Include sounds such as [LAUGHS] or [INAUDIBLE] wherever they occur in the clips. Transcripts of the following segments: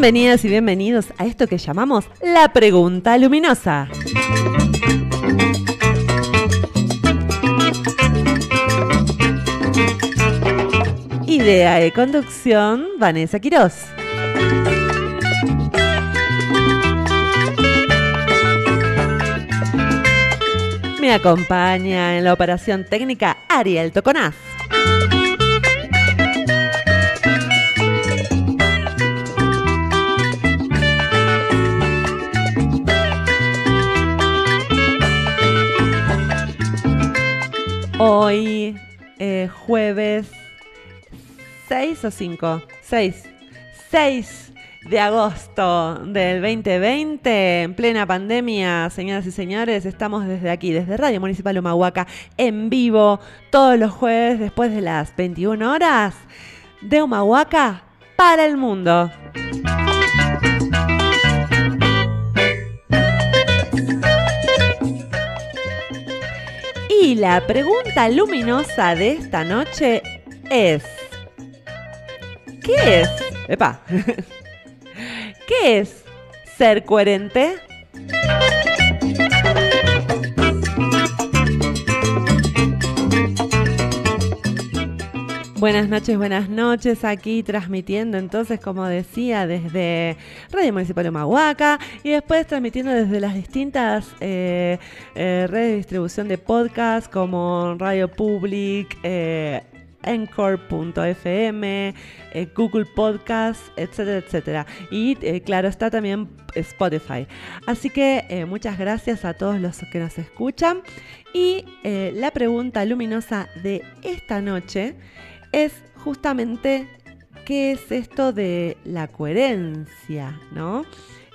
Bienvenidas y bienvenidos a esto que llamamos la pregunta luminosa. Idea de conducción, Vanessa Quiroz. Me acompaña en la operación técnica Ariel Toconaz. Hoy, eh, jueves 6 o 5, 6, 6 de agosto del 2020, en plena pandemia, señoras y señores, estamos desde aquí, desde Radio Municipal Humahuaca, en vivo, todos los jueves después de las 21 horas, de Humahuaca para el mundo. Y la pregunta luminosa de esta noche es, ¿qué es? Epa. [LAUGHS] ¿Qué es ser coherente? Buenas noches, buenas noches, aquí transmitiendo entonces, como decía, desde Radio Municipal de Mahuaca y después transmitiendo desde las distintas eh, eh, redes de distribución de podcast como Radio Public, eh, eh, Google Podcast, etcétera, etcétera. Y claro, está también Spotify. Así que muchas gracias a todos los que nos escuchan. Y la pregunta luminosa de esta noche es justamente qué es esto de la coherencia, ¿no?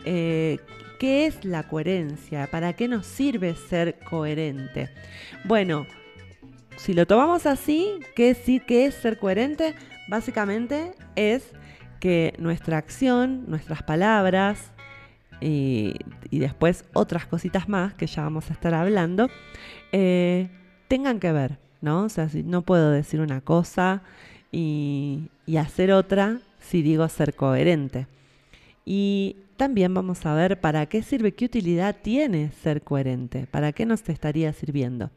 ¿Qué es la coherencia? ¿Para qué nos sirve ser coherente? Bueno, si lo tomamos así, ¿qué es, ¿qué es ser coherente? Básicamente es que nuestra acción, nuestras palabras y, después otras cositas más que ya vamos a estar hablando, eh, tengan que ver, ¿no? O sea, si no puedo decir una cosa y, hacer otra si digo ser coherente. Y también vamos a ver para qué sirve, qué utilidad tiene ser coherente, para qué nos estaría sirviendo.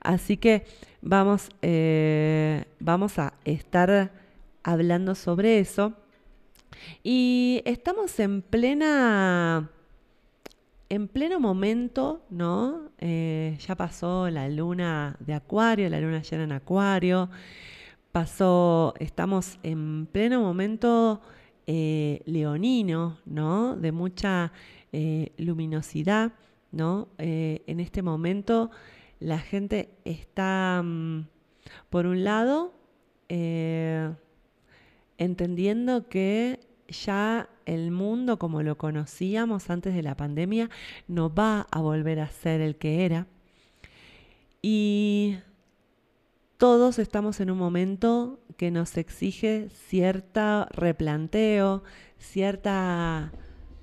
Así que vamos, eh, vamos a estar hablando sobre eso. Y estamos en plena, en pleno momento, ¿no? Eh, ya pasó la luna de Acuario, la luna llena en Acuario. Pasó, estamos en pleno momento eh, leonino, ¿no? De mucha luminosidad, ¿no? en este momento la gente está, mm, por un lado, eh, entendiendo que ya el mundo como lo conocíamos antes de la pandemia no va a volver a ser el que era. Y todos estamos en un momento que nos exige cierto replanteo, cierta...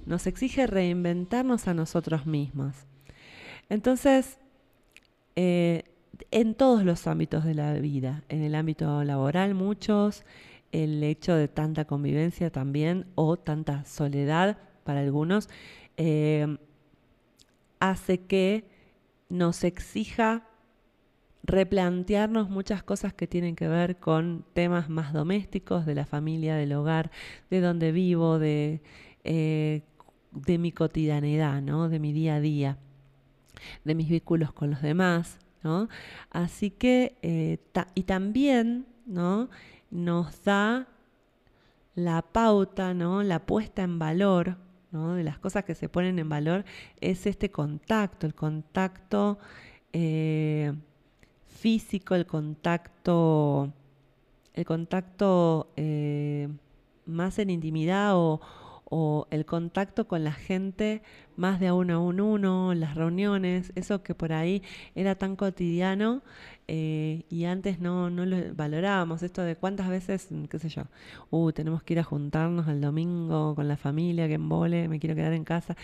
nos exige reinventarnos a nosotros mismos. Entonces, eh, en todos los ámbitos de la vida, en el ámbito laboral muchos, el hecho de tanta convivencia también o tanta soledad para algunos, eh, hace que nos exija replantearnos muchas cosas que tienen que ver con temas más domésticos, de la familia, del hogar, de donde vivo, de, eh, de mi cotidianidad, ¿no? de mi día a día de mis vínculos con los demás, ¿no? Así que, eh, y también, ¿no? Nos da la pauta, ¿no? La puesta en valor, ¿no? De las cosas que se ponen en valor es este contacto, el contacto eh, físico, el contacto, el contacto eh, más en intimidad o, o el contacto con la gente más de a uno a uno, las reuniones, eso que por ahí era tan cotidiano eh, y antes no, no lo valorábamos, esto de cuántas veces, qué sé yo, uh, tenemos que ir a juntarnos el domingo con la familia, que embole, me quiero quedar en casa.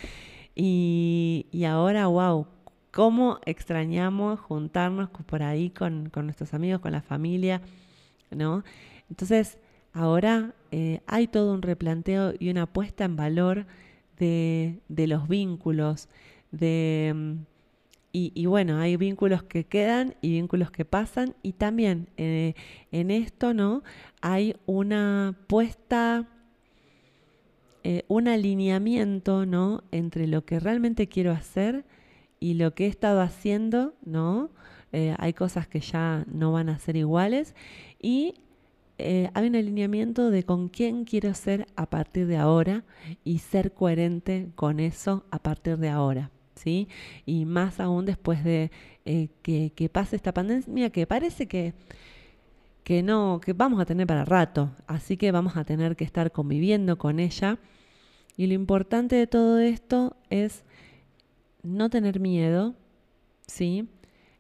Y, y ahora, wow, cómo extrañamos juntarnos por ahí con, con nuestros amigos, con la familia, ¿no? Entonces, ahora eh, hay todo un replanteo y una puesta en valor de, los vínculos, de... Y, bueno, hay vínculos que quedan y vínculos que pasan y también eh, en esto, ¿no? Hay una puesta, eh, un alineamiento, ¿no? Entre lo que realmente quiero hacer y lo que he estado haciendo, ¿no? hay cosas que ya no van a ser iguales y eh, hay un alineamiento de con quién quiero ser a partir de ahora y ser coherente con eso a partir de ahora. ¿Sí? Y más aún después de eh, que, pase esta pandemia que parece que, que no, que vamos a tener para rato. Así que vamos a tener que estar conviviendo con ella. Y lo importante de todo esto es no tener miedo, ¿sí?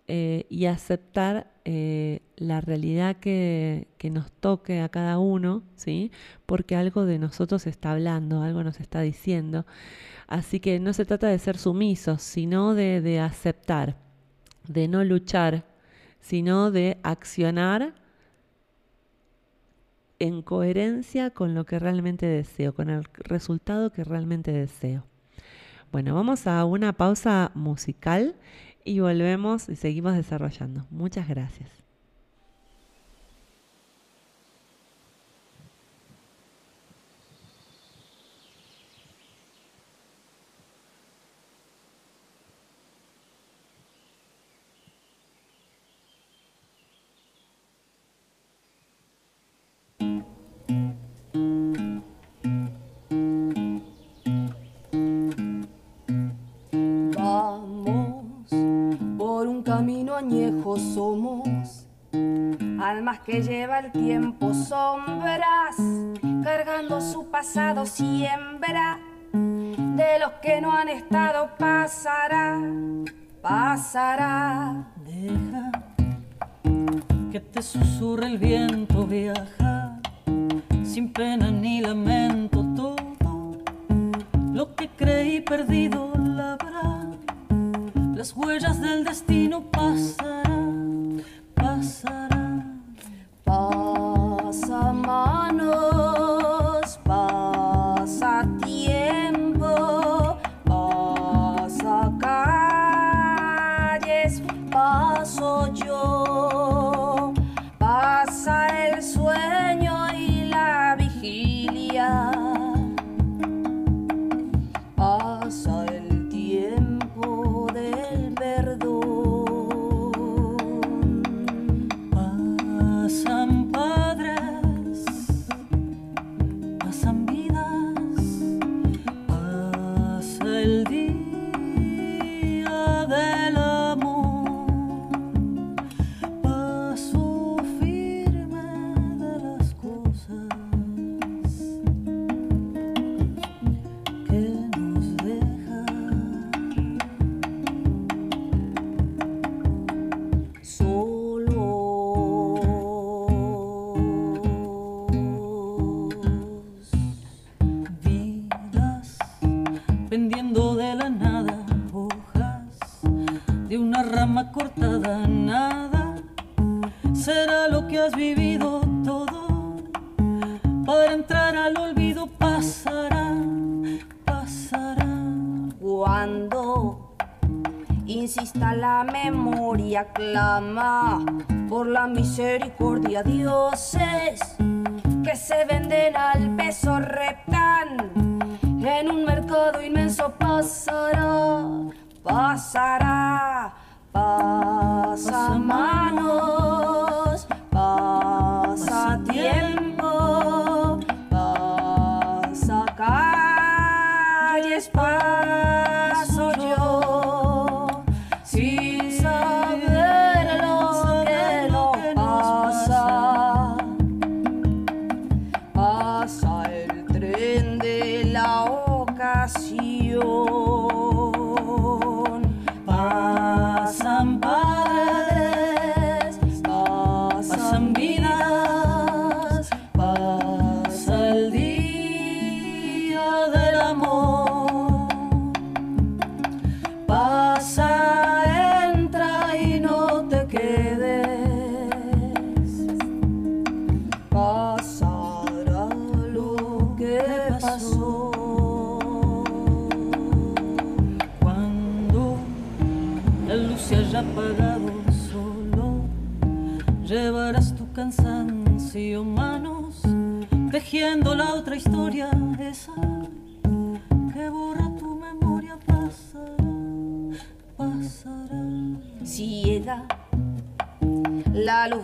Eh, y aceptar eh, la realidad que, nos toque a cada uno, ¿sí? Porque algo de nosotros está hablando, algo nos está diciendo. Así que no se trata de ser sumisos, sino de, de aceptar, de no luchar, sino de accionar en coherencia con lo que realmente deseo, con el resultado que realmente deseo. Bueno, vamos a una pausa musical y volvemos y seguimos desarrollando. Muchas gracias. Lleva el tiempo sombras, cargando su pasado siembra. De los que no han estado pasará, pasará. Deja que te susurre el viento, viaja sin pena ni lamento todo. Lo que creí perdido labrará, las huellas del destino Asamano. Awesome pasarán, pasarán. clama por la misericordia dioses que se venden al peso reptan en un mercado inmenso pasará, pasará, pasa manos, pasa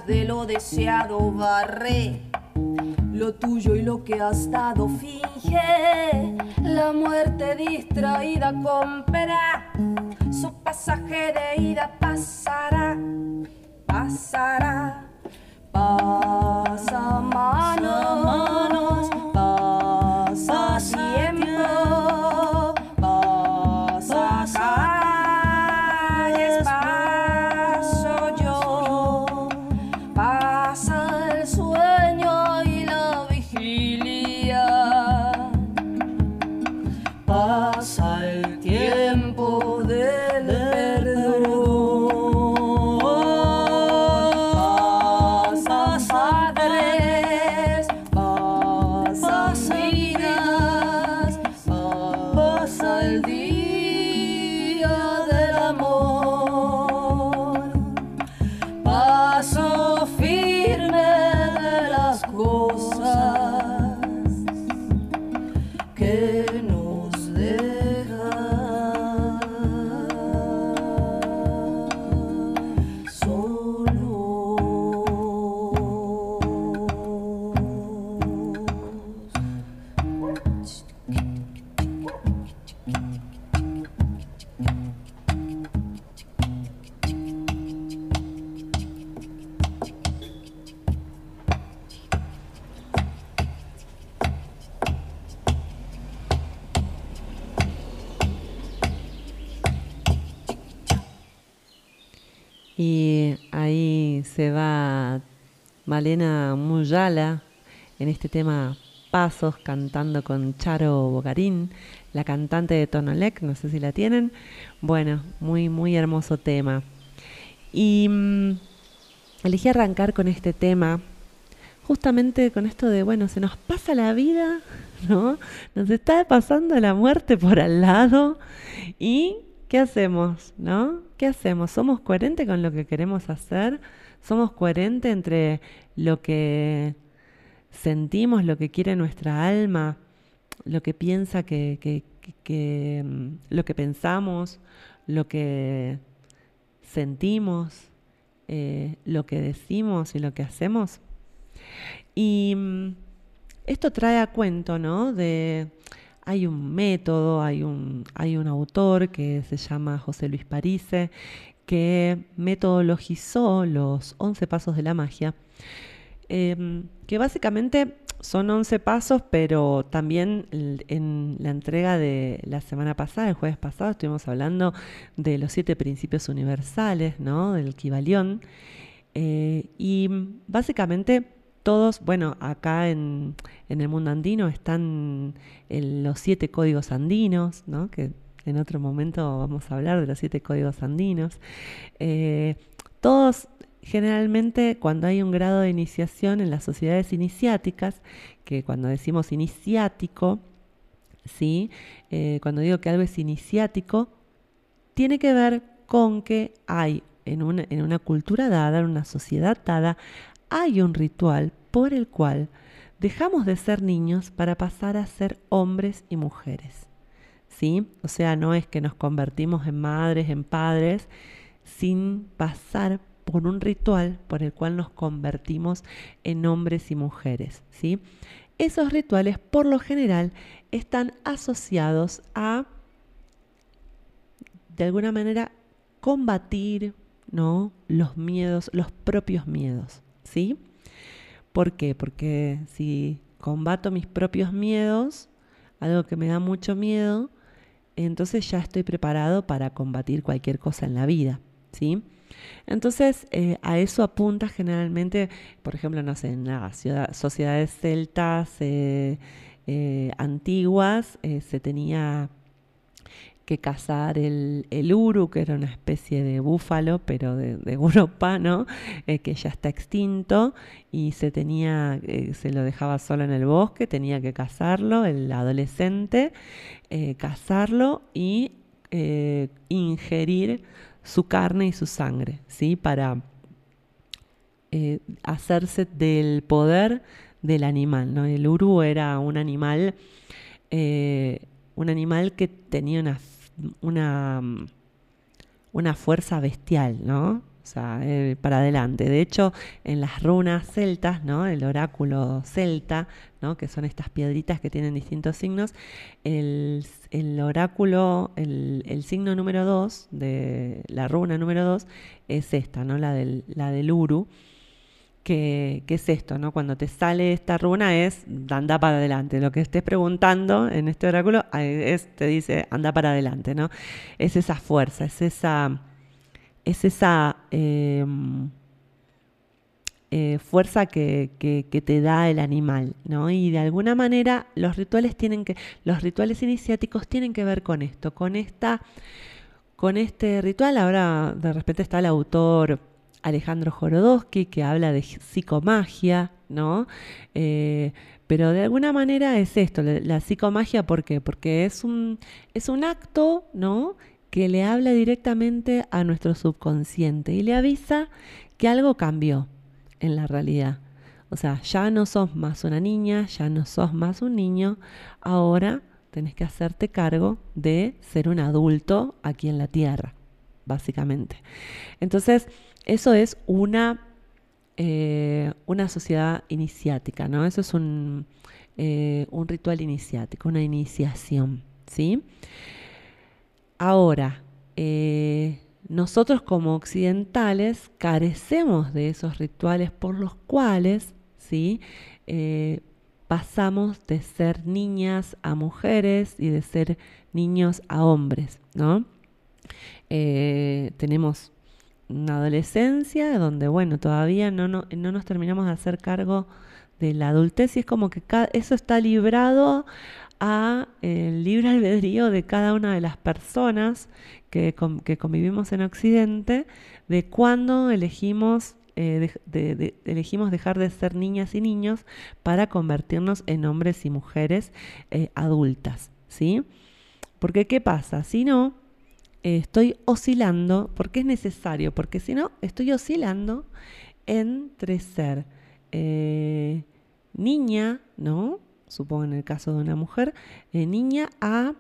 de lo deseado barré. Lo tuyo y lo que has dado finge. La muerte distraída compra. Su pasaje de ida pasará. Pasará. Pasa manos. Pasa tiempo. Malena Muyala en este tema Pasos, cantando con Charo Bogarín, la cantante de Tonolec, no sé si la tienen. Bueno, muy, muy hermoso tema. Y mm, elegí arrancar con este tema, justamente con esto de, bueno, se nos pasa la vida, [LAUGHS] ¿no? Nos está pasando la muerte por al lado y ¿qué hacemos, no? ¿Qué hacemos? ¿Somos coherentes con lo que queremos hacer? ¿Somos coherentes entre lo que sentimos, lo que quiere nuestra alma, lo que piensa que, que- que- mm, lo que pensamos, lo que sentimos, eh, lo que decimos y lo que hacemos? Y mm, esto trae a cuento, ¿no? De hay un método, hay un, hay un autor que se llama José Luis Parise, que metodologizó los 11 pasos de la magia, em, que básicamente son 11 pasos, pero también en la entrega de la semana pasada, el jueves pasado, estuvimos hablando de los siete principios universales, ¿no? Del Kibalión. Eh, y básicamente todos, bueno, acá en, en el mundo andino están los siete códigos andinos, ¿no? Que en otro momento vamos a hablar de los siete códigos andinos. Eh, todos, generalmente, cuando hay un grado de iniciación en las sociedades iniciáticas, que cuando decimos iniciático, ¿sí? Eh, cuando digo que algo es iniciático, tiene que ver con que hay en una, en una cultura dada, en una sociedad dada, hay un ritual por el cual dejamos de ser niños para pasar a ser hombres y mujeres. ¿Sí? O sea, no es que nos convertimos en madres, en padres, sin pasar por un ritual por el cual nos convertimos en hombres y mujeres. ¿sí? Esos rituales, por lo general, están asociados a, de alguna manera, combatir ¿no? los miedos, los propios miedos. ¿sí? ¿Por qué? Porque si combato mis propios miedos, algo que me da mucho miedo, entonces ya estoy preparado para combatir cualquier cosa en la vida, ¿sí? Entonces, eh, a eso apunta generalmente, por ejemplo, no sé, en las sociedades celtas eh, eh, antiguas se tenía que cazar el, el uru, que era una especie de búfalo, pero de, Europa, ¿no? Eh, que ya está extinto y se tenía, eh, se lo dejaba solo en el bosque, tenía que cazarlo, el adolescente, eh, cazarlo y eh, ingerir su carne y su sangre, ¿sí? Para eh, hacerse del poder del animal, ¿no? El uru era un animal, un animal que tenía una, una, una fuerza bestial, ¿no? O sea, eh, para adelante. De hecho, en las runas celtas, ¿no? El oráculo celta, ¿no? Que son estas piedritas que tienen distintos signos. El, el oráculo, el, el signo número 2 de la runa número 2 es esta, ¿no? La del, la del uru que, que es esto, ¿no? Cuando te sale esta runa es anda para adelante. Lo que estés preguntando en este oráculo te dice anda para adelante, ¿no? Es esa fuerza, es esa, es esa eh, eh, fuerza que, que- que te da el animal, ¿no? Y de alguna manera los rituales tienen que, los rituales iniciáticos tienen que ver con esto, con esta, con este ritual. Ahora de repente está el autor Alejandro Jorodowski que habla de psicomagia, ¿no? Eh, pero de alguna manera es esto, la, psicomagia, ¿por qué? Porque es un, es un acto, ¿no? Que le habla directamente a nuestro subconsciente y le avisa que algo cambió en la realidad. O sea, ya no sos más una niña, ya no sos más un niño, ahora tenés que hacerte cargo de ser un adulto aquí en la Tierra, básicamente. Entonces, eso es una, eh, una sociedad iniciática, ¿no? Eso es un, eh, un ritual iniciático, una iniciación, ¿sí? Ahora, eh, nosotros como occidentales carecemos de esos rituales por los cuales, ¿sí? Pasamos de ser niñas a mujeres y de ser niños a hombres, ¿no? Tenemos una adolescencia donde, bueno, todavía no, no, no nos terminamos de hacer cargo de la adultez y es como que eso está librado a el libre albedrío de cada una de las personas que, que convivimos en Occidente, de cuándo elegimos, eh, elegimos dejar de ser niñas y niños para convertirnos en hombres y mujeres eh, adultas, ¿sí? Porque ¿qué pasa? Si no, eh, estoy oscilando, porque es necesario, porque si no, estoy oscilando entre ser eh, niña, ¿no? Supongo en el caso de una mujer, eh, niña a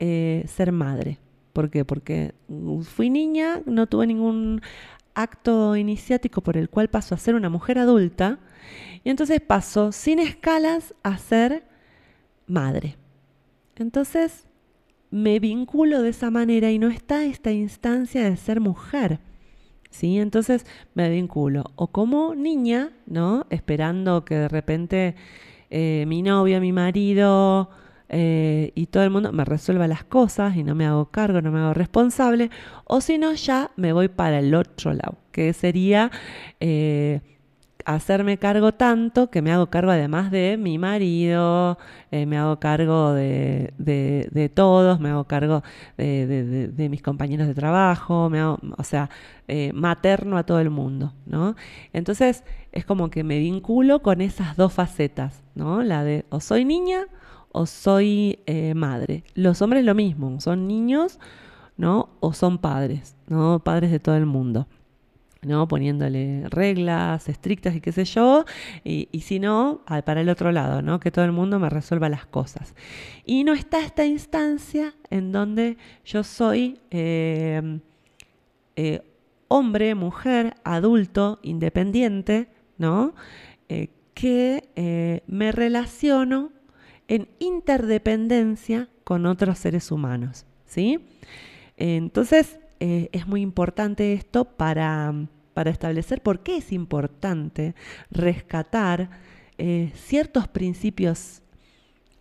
ser madre. ¿Por qué? Porque mm, fui niña, no tuve ningún acto iniciático por el cual paso a ser una mujer adulta, y entonces paso sin escalas a ser madre. Entonces me vinculo de esa manera y no está esta instancia de ser mujer. ¿Sí? Entonces me vinculo o como niña, ¿no? Esperando que de repente eh, mi novio, mi marido eh, y todo el mundo me resuelva las cosas y no me hago cargo, no me hago responsable, o si no, ya me voy para el otro lado, que sería eh, hacerme cargo tanto que me hago cargo además de mi marido, eh, me hago cargo de, de- todos, me hago cargo de, de- de- de mis compañeros de trabajo, me hago- o sea, eh, materno a todo el mundo, ¿no? Entonces es como que me vinculo con esas dos facetas, ¿no? La de o soy niña o soy eh, madre. Los hombres lo mismo, son niños, ¿no? O son padres, ¿no? Padres de todo el mundo. ¿No? Poniéndole reglas estrictas y qué sé yo, y, y si no, para el otro lado, ¿no? Que todo el mundo me resuelva las cosas. Y no está esta instancia en donde yo soy eh, eh, hombre, mujer, adulto, independiente, ¿no? Eh, que me relaciono en interdependencia con otros seres humanos, ¿sí? Entonces, eh, es muy importante esto para, para establecer por qué es importante rescatar eh, ciertos principios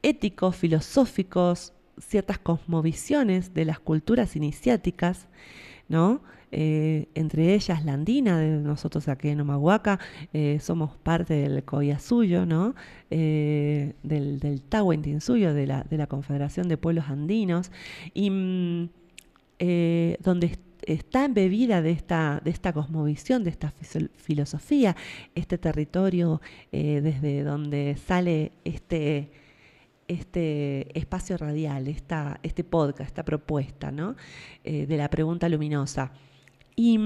éticos, filosóficos, ciertas cosmovisiones de las culturas iniciáticas, ¿no? Eh, entre ellas la andina, de nosotros aquí en Omahuaca somos parte del Coyasuyo, ¿no? Del, del Tahuantinsuyo, de la, de la Confederación de Pueblos Andinos, y mm, eh, donde est- está embebida de esta, de esta cosmovisión, de esta filosofía, este territorio eh, desde donde sale este, este espacio radial, esta, este podcast, esta propuesta ¿no? Eh, de la pregunta luminosa. Y,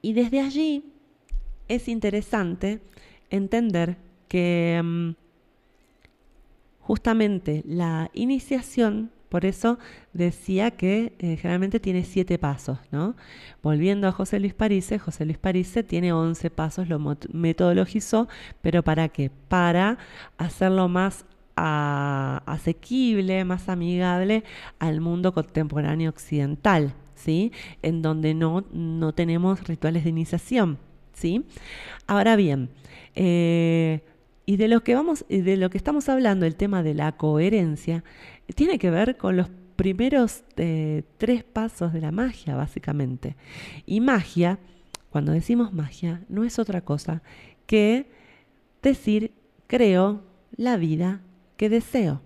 y desde allí es interesante entender que mm, justamente la iniciación, por eso decía que eh, generalmente tiene siete pasos, ¿no? Volviendo a José Luis Parise, José Luis Parise tiene 11 pasos, lo metodologizó, pero ¿para qué? Para hacerlo más asequible, más amigable al mundo contemporáneo occidental, ¿sí? En donde no, no tenemos rituales de iniciación, ¿sí? Ahora bien, eh, y de lo que vamos, de lo que estamos hablando, el tema de la coherencia, tiene que ver con los primeros eh, tres pasos de la magia, básicamente. Y magia, cuando decimos magia, no es otra cosa que decir creo la vida que deseo.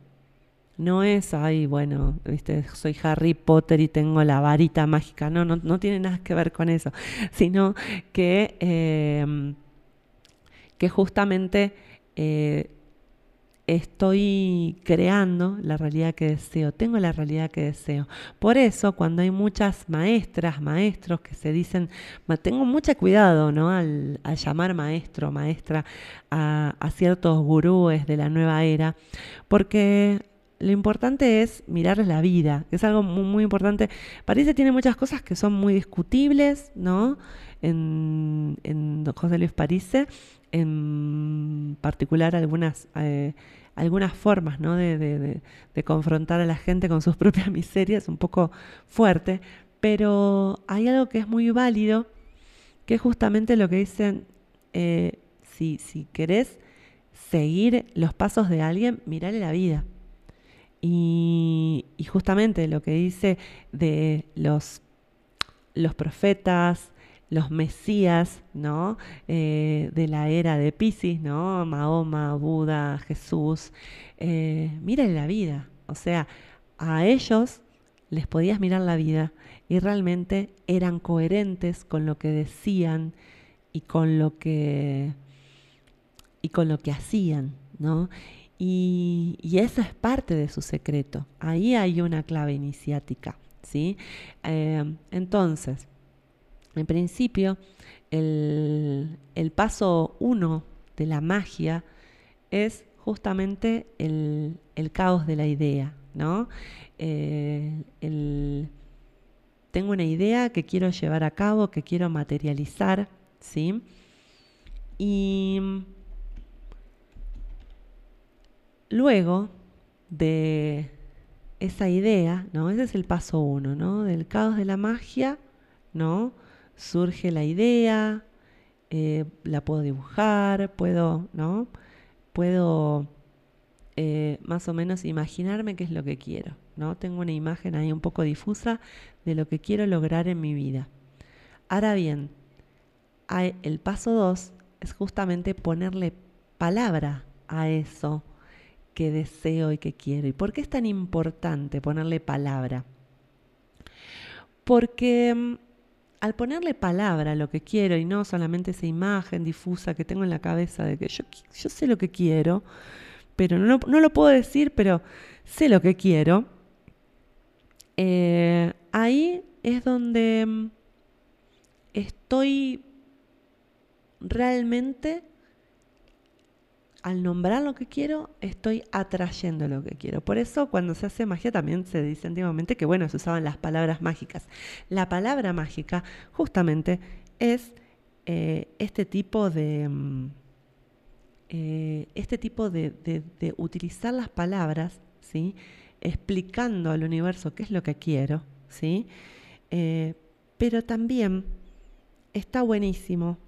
No es, ay, bueno, viste, soy Harry Potter y tengo la varita mágica. No, no, no tiene nada que ver con eso. Sino que, eh, que justamente eh, estoy creando la realidad que deseo, tengo la realidad que deseo. Por eso, cuando hay muchas maestras, maestros que se dicen, tengo mucho cuidado ¿no? al, al llamar maestro, maestra a, ciertos gurúes de la nueva era, porque lo importante es mirarles la vida, que es algo muy, muy importante. Que tiene muchas cosas que son muy discutibles, ¿no? En, José Luis Parise, en particular algunas, eh, algunas formas ¿no? de- de confrontar a la gente con sus [LAUGHS] propias miserias, un poco fuerte, pero hay algo que es muy válido, que es justamente lo que dicen, eh, si, si querés seguir los pasos de alguien, mirale la vida. Y, y justamente lo que dice de los, los profetas, los mesías, ¿no? Eh, de la era de Pisces, ¿no? Mahoma, Buda, Jesús. Eh, mírale la vida. O sea, a ellos les podías mirar la vida y realmente eran coherentes con lo que decían y con lo que y con lo que hacían, ¿no? Y, y eso es parte de su secreto. Ahí hay una clave iniciática, ¿sí? Eh, entonces, en principio, el, paso uno de la magia es justamente el, caos de la idea, ¿no? Eh, tengo una idea que quiero llevar a cabo, que quiero materializar, ¿sí? Y luego de esa idea, ¿no? Ese es el paso uno, ¿no? Del caos de la magia, ¿no? Surge la idea, eh, la puedo dibujar, puedo, ¿no? Puedo eh, más o menos imaginarme qué es lo que quiero, ¿no? Tengo una imagen ahí un poco difusa de lo que quiero lograr en mi vida. Ahora bien, el paso dos es justamente ponerle palabra a eso que deseo y que quiero. ¿Y por qué es tan importante ponerle palabra? Porque mm, al ponerle palabra a lo que quiero y no solamente esa imagen difusa que tengo en la cabeza de que yo, yo sé lo que quiero, pero no, no lo puedo decir, pero sé lo que quiero, eh, ahí es donde mm, estoy realmente al nombrar lo que quiero, estoy atrayendo lo que quiero. Por eso cuando se hace magia también se dice antiguamente que, bueno, se usaban las palabras mágicas. La palabra mágica justamente es eh, este tipo de... mm, eh, este tipo de, de- utilizar las palabras, ¿sí? explicando al universo qué es lo que quiero, ¿sí? Eh, pero también está buenísimo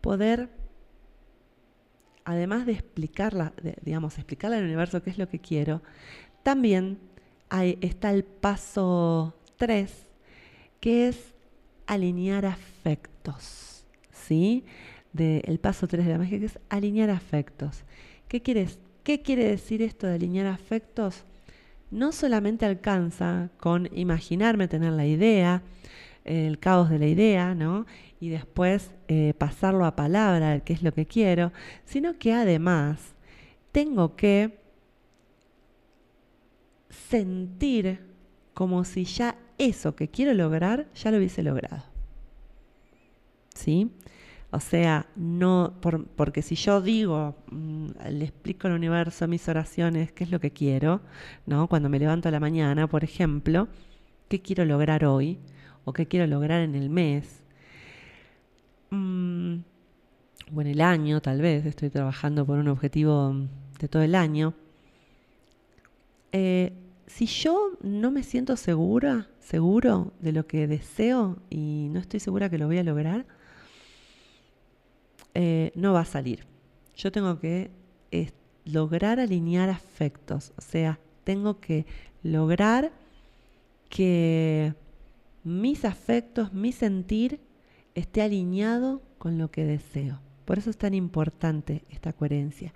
poder además de explicarla, de- digamos, explicarle al universo qué es lo que quiero, también está el paso 3, que es alinear afectos, ¿sí? Del paso 3 de la magia, que es alinear afectos. ¿Qué, quieres, ¿Qué quiere decir esto de alinear afectos? No solamente alcanza con imaginarme tener la idea, el caos de la idea, ¿no? Y después eh, pasarlo a palabra, qué es lo que quiero, sino que además tengo que sentir como si ya eso que quiero lograr ya lo hubiese logrado. ¿Sí? O sea, no, porque si yo digo, mm, le explico al universo mis oraciones, qué es lo que quiero, ¿no? Cuando me levanto a la mañana, por ejemplo, qué quiero lograr hoy o qué quiero lograr en el mes, mm, o en el año, tal vez, estoy trabajando por un objetivo de todo el año. Eh, si yo no me siento segura, seguro de lo que deseo y no estoy segura que lo voy a lograr, eh, no va a salir. Yo tengo que lograr alinear afectos, o sea, tengo que lograr que mis afectos, mi sentir esté alineado con lo que deseo. Por eso es tan importante esta coherencia.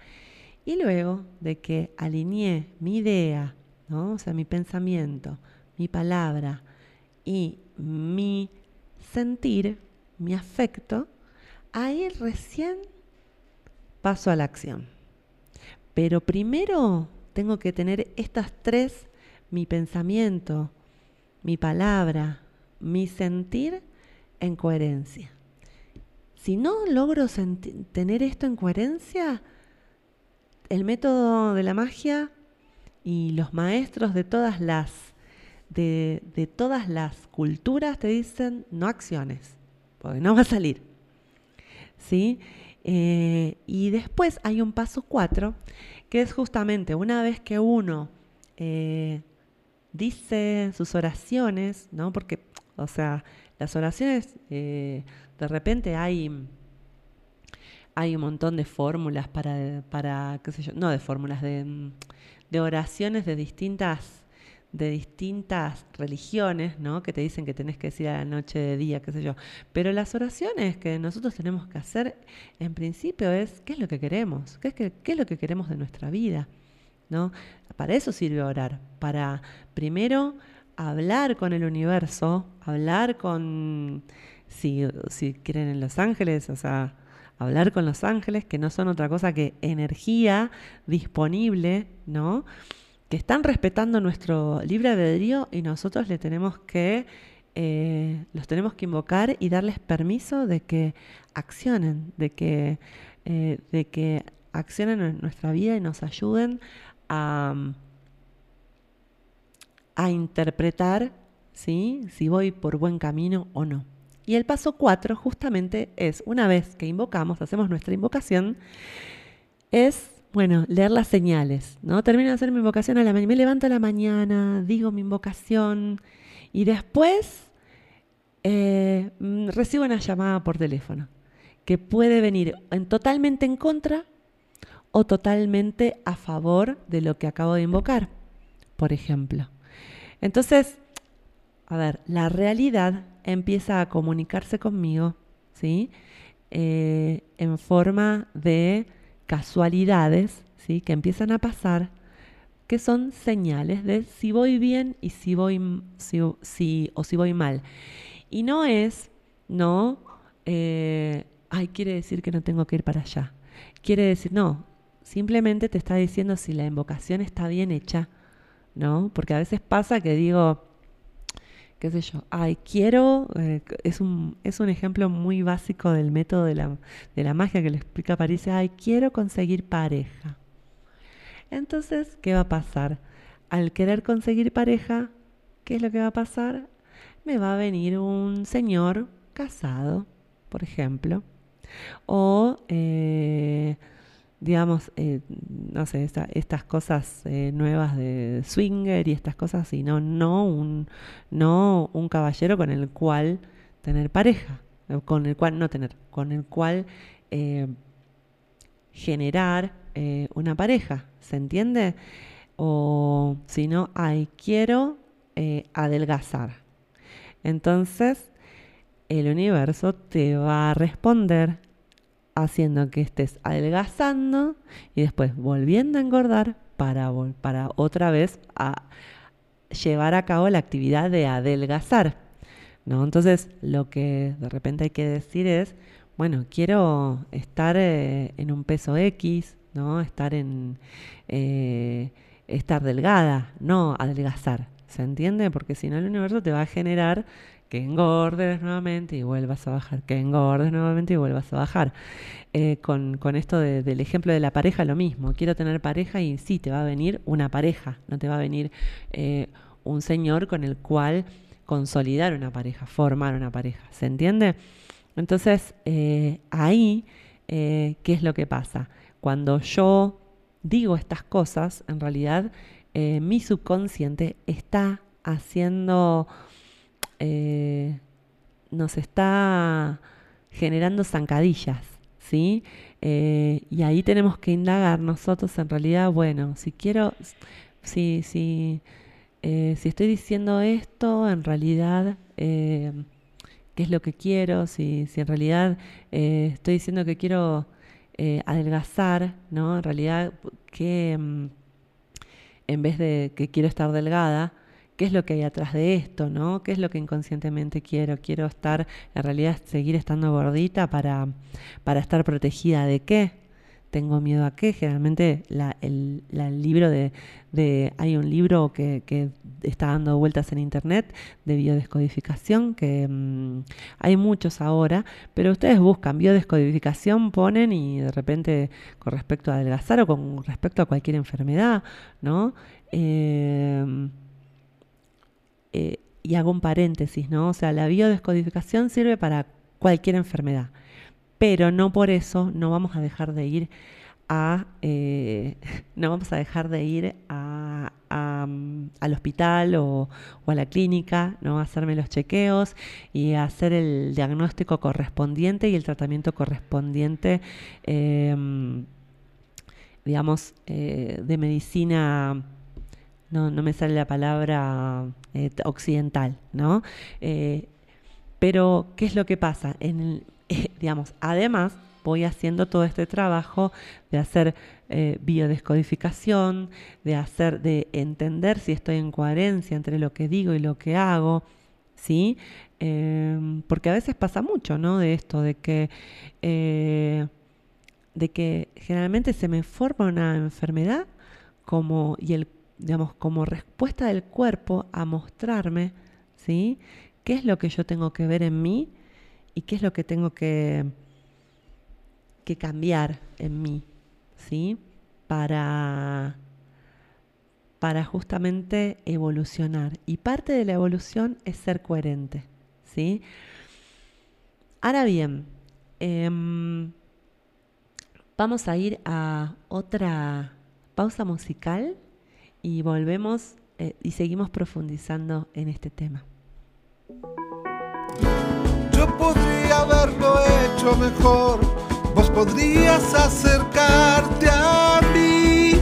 Y luego de que alineé mi idea, o sea, mi pensamiento, mi palabra y mi sentir, mi afecto, ahí recién paso a la acción. Pero primero tengo que tener estas tres, mi pensamiento, mi palabra, mi sentir en coherencia. Si no logro tener esto en coherencia, el método de la magia y los maestros de todas las de, todas las culturas te dicen no acciones, porque no va a salir. ¿Sí? Eh, y después hay un paso cuatro, que es justamente una vez que uno eh, dice sus oraciones, ¿no? Porque, o sea, las oraciones, eh, de repente hay hay un montón de fórmulas para, para, qué sé yo, no de fórmulas, de, de oraciones de distintas de distintas religiones, ¿no? Que te dicen que tenés que decir a la noche de día, qué sé yo. Pero las oraciones que nosotros tenemos que hacer, en principio, es qué es lo que queremos, qué es, qué es lo que queremos de nuestra vida, ¿no? Para eso sirve orar, para primero hablar con el universo, hablar con, si, si quieren en Los Ángeles, o sea, hablar con los ángeles, que no son otra cosa que energía disponible, ¿no? Que están respetando nuestro libre albedrío y nosotros le tenemos que, eh, los tenemos que invocar y darles permiso de que accionen, de que, eh, de que accionen en nuestra vida y nos ayuden a, a interpretar ¿sí? si voy por buen camino o no. Y el paso cuatro justamente es, una vez que invocamos, hacemos nuestra invocación, es, bueno, leer las señales, ¿no? Termino de hacer mi invocación a la mañana, me levanto a la mañana, digo mi invocación y después eh, mm, recibo una llamada por teléfono que puede venir en, totalmente en contra o totalmente a favor de lo que acabo de invocar, por ejemplo. Entonces, a ver, la realidad empieza a comunicarse conmigo, ¿sí? Eh, en forma de casualidades, ¿sí? Que empiezan a pasar, que son señales de si voy bien y si voy, si, o si voy mal. Y no es, no, eh, ay, quiere decir que no tengo que ir para allá. Quiere decir, no, simplemente te está diciendo si la invocación está bien hecha, ¿no? Porque a veces pasa que digo, qué sé yo, ay, quiero, eh, es, un, es un ejemplo muy básico del método de la, de la magia que le explica París, ay, quiero conseguir pareja. Entonces, ¿qué va a pasar? Al querer conseguir pareja, ¿qué es lo que va a pasar? Me va a venir un señor casado, por ejemplo, o... Eh, digamos, eh, no sé, estas cosas eh, nuevas de swinger y estas cosas, sino no un, no un caballero con el cual tener pareja, con el cual no tener, con el cual eh, generar una pareja, ¿se entiende? O si no, ay, quiero adelgazar. Entonces, el universo te va a responder haciendo que estés adelgazando y después volviendo a engordar para, para otra vez a llevar a cabo la actividad de adelgazar. ¿no? Entonces, lo que de repente hay que decir es, bueno, quiero estar eh, en un peso X, ¿no? Estar en eh, estar delgada, no adelgazar. ¿Se entiende? Porque si no el universo te va a generar que engordes nuevamente y vuelvas a bajar, que engordes nuevamente y vuelvas a bajar. Eh, con, con esto de- del ejemplo de la pareja, lo mismo. Quiero tener pareja y sí, te va a venir una pareja, no te va a venir eh, un señor con el cual consolidar una pareja, formar una pareja. ¿Se entiende? Entonces, eh, ahí, ¿qué es lo que pasa? Cuando yo digo estas cosas, en realidad mi subconsciente está haciendo, eh, nos está generando zancadillas, ¿sí? Eh, y ahí tenemos que indagar nosotros en realidad, bueno, si quiero, si, si, eh, si estoy diciendo esto, en realidad, ¿qué es lo que quiero? Si, si en realidad estoy diciendo que quiero adelgazar, ¿no? En realidad, que mm, en vez de que quiero estar delgada, ¿qué es lo que hay atrás de esto, no? ¿Qué es lo que inconscientemente quiero? Quiero estar, en realidad, seguir estando gordita para, para estar protegida de qué? Tengo miedo a qué? Generalmente el, libro de, hay un libro que, que está dando vueltas en internet de biodescodificación, que mm, hay muchos ahora, pero ustedes buscan biodescodificación, ponen y de repente con respecto a adelgazar o con respecto a cualquier enfermedad, ¿no? Eh, eh, y hago un paréntesis, ¿no? O sea, la biodescodificación sirve para cualquier enfermedad, pero no por eso no vamos a dejar de ir a, eh, [LAUGHS] no vamos a dejar de ir a, mm, al hospital o, o a la clínica, ¿no? A hacerme los chequeos y hacer el diagnóstico correspondiente y el tratamiento correspondiente, eh, digamos, eh, de medicina no, no me sale la palabra eh, occidental, ¿no? Eh, pero, ¿qué es lo que pasa? En el- [LAUGHS] eh, digamos, además, voy haciendo todo este trabajo de hacer biodescodificación, de hacer, de entender si estoy en coherencia entre lo que digo y lo que hago, ¿sí? Em, porque a veces pasa mucho, ¿no? De esto, de que, de que generalmente se me forma una enfermedad como, y el, digamos, como respuesta del cuerpo a mostrarme, ¿sí? ¿Qué es lo que yo tengo que ver en mí y qué es lo que tengo que, que cambiar en mí, ¿sí? Para, para justamente evolucionar. Y parte de la evolución es ser coherente, ¿sí? Ahora bien, em, vamos a ir a otra pausa musical y volvemos eh, y seguimos profundizando en este tema. Yo podría haberlo hecho mejor, vos podrías acercarte a mí.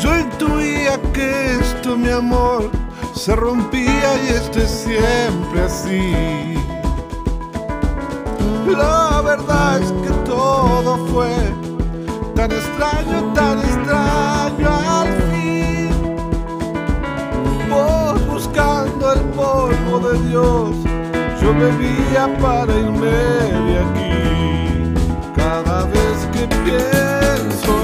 Yo intuía que esto, mi amor, se rompía y esto es siempre así. La verdad es que todo fue tan extraño, tan extraño al fin. Vos buscando el polvo de Dios, yo bebía para irme de aquí. Cada vez que pienso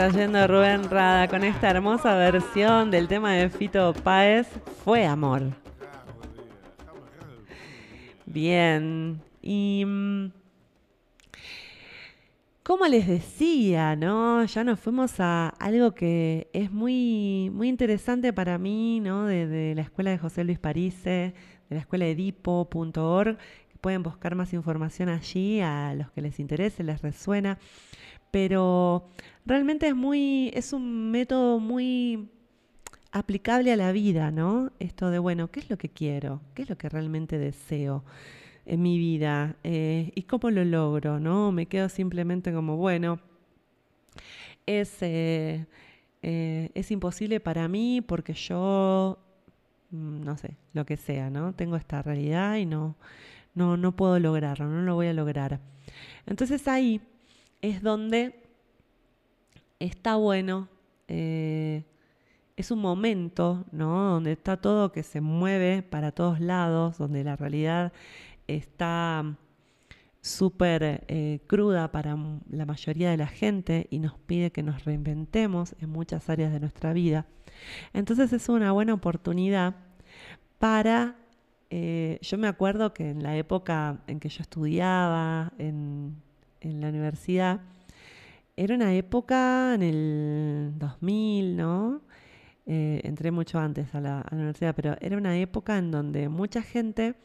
está yendo Rubén Rada con esta hermosa versión del tema de Fito Páez, Fue Amor. Bien. Y mm, como les decía, ¿no? Ya nos fuimos a algo que es muy, muy interesante para mí, ¿no? De, de la escuela de José Luis Parise, de la escuela edipo.org. Pueden buscar más información allí a los que les interese, les resuena. Pero realmente es muy, es un método muy aplicable a la vida, ¿no? Esto de, bueno, ¿qué es lo que quiero? ¿Qué es lo que realmente deseo en mi vida? Eh, ¿Y cómo lo logro, no? Me quedo simplemente como, bueno, es, eh, eh, es imposible para mí porque yo, mm, no sé, lo que sea, ¿no? Tengo esta realidad y no, no, no puedo lograrlo, no lo voy a lograr. Entonces ahí es donde está bueno, eh, es un momento, ¿no? Donde está todo que se mueve para todos lados, donde la realidad está súper eh, cruda para la mayoría de la gente y nos pide que nos reinventemos en muchas áreas de nuestra vida. Entonces es una buena oportunidad para, eh, yo me acuerdo que en la época en que yo estudiaba en la universidad, era una época en el 2000, ¿no? Eh, entré mucho antes a la, universidad, pero era una época en donde mucha gente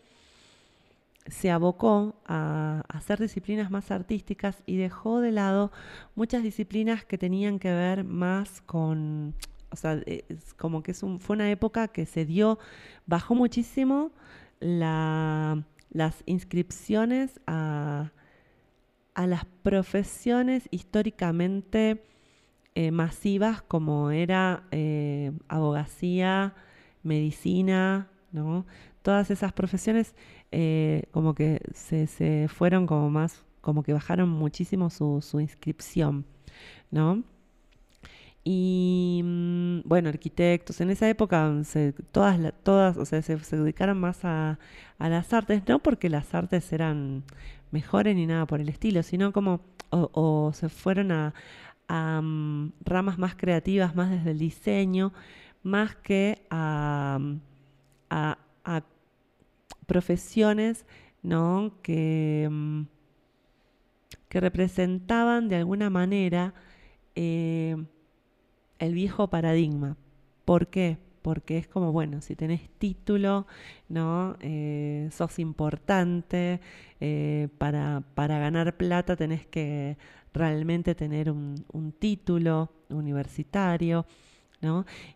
se abocó a, hacer disciplinas más artísticas y dejó de lado muchas disciplinas que tenían que ver más con, o sea, es como que es un- fue una época que se dio, bajó muchísimo la- las inscripciones a, a las profesiones históricamente eh, masivas como era eh, abogacía, medicina, ¿no? Todas esas profesiones eh, como que se, se fueron como más, como que bajaron muchísimo su, inscripción, ¿no? Y mm, bueno, arquitectos, en esa época se- todas, todas, o sea, se, se dedicaron más a, a las artes, no porque las artes eran mejores ni nada por el estilo, sino como, o, se fueron a, mm, ramas más creativas, más desde el diseño, más que a, a- a profesiones, ¿no? Que, mm, que representaban de alguna manera eh, el viejo paradigma. ¿Por qué? Porque es como, bueno, si tenés título, ¿no? Eh, sos importante, eh, para, para ganar plata tenés que realmente tener un, un título universitario,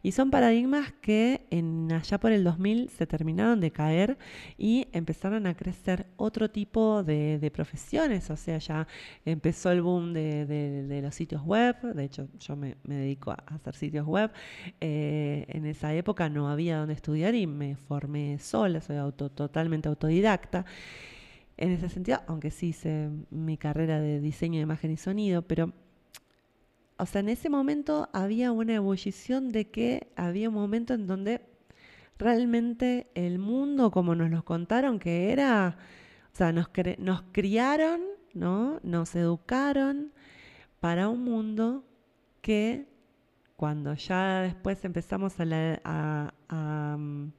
Y son paradigmas que en allá por el 2000 se terminaron de caer y empezaron a crecer otro tipo de, profesiones, o sea, ya empezó el boom de, los sitios web, de hecho yo me, dedico a hacer sitios web, Eh, en esa época no había donde estudiar y me formé sola, soy totalmente autodidacta. En ese sentido, aunque sí hice mi carrera de diseño de imagen y sonido, pero o sea, en ese momento había una ebullición de que había un momento en donde realmente el mundo, como nos lo contaron, que era, o sea, nos, nos criaron, ¿no? Nos educaron para un mundo que cuando ya después empezamos a la, a, a, mm,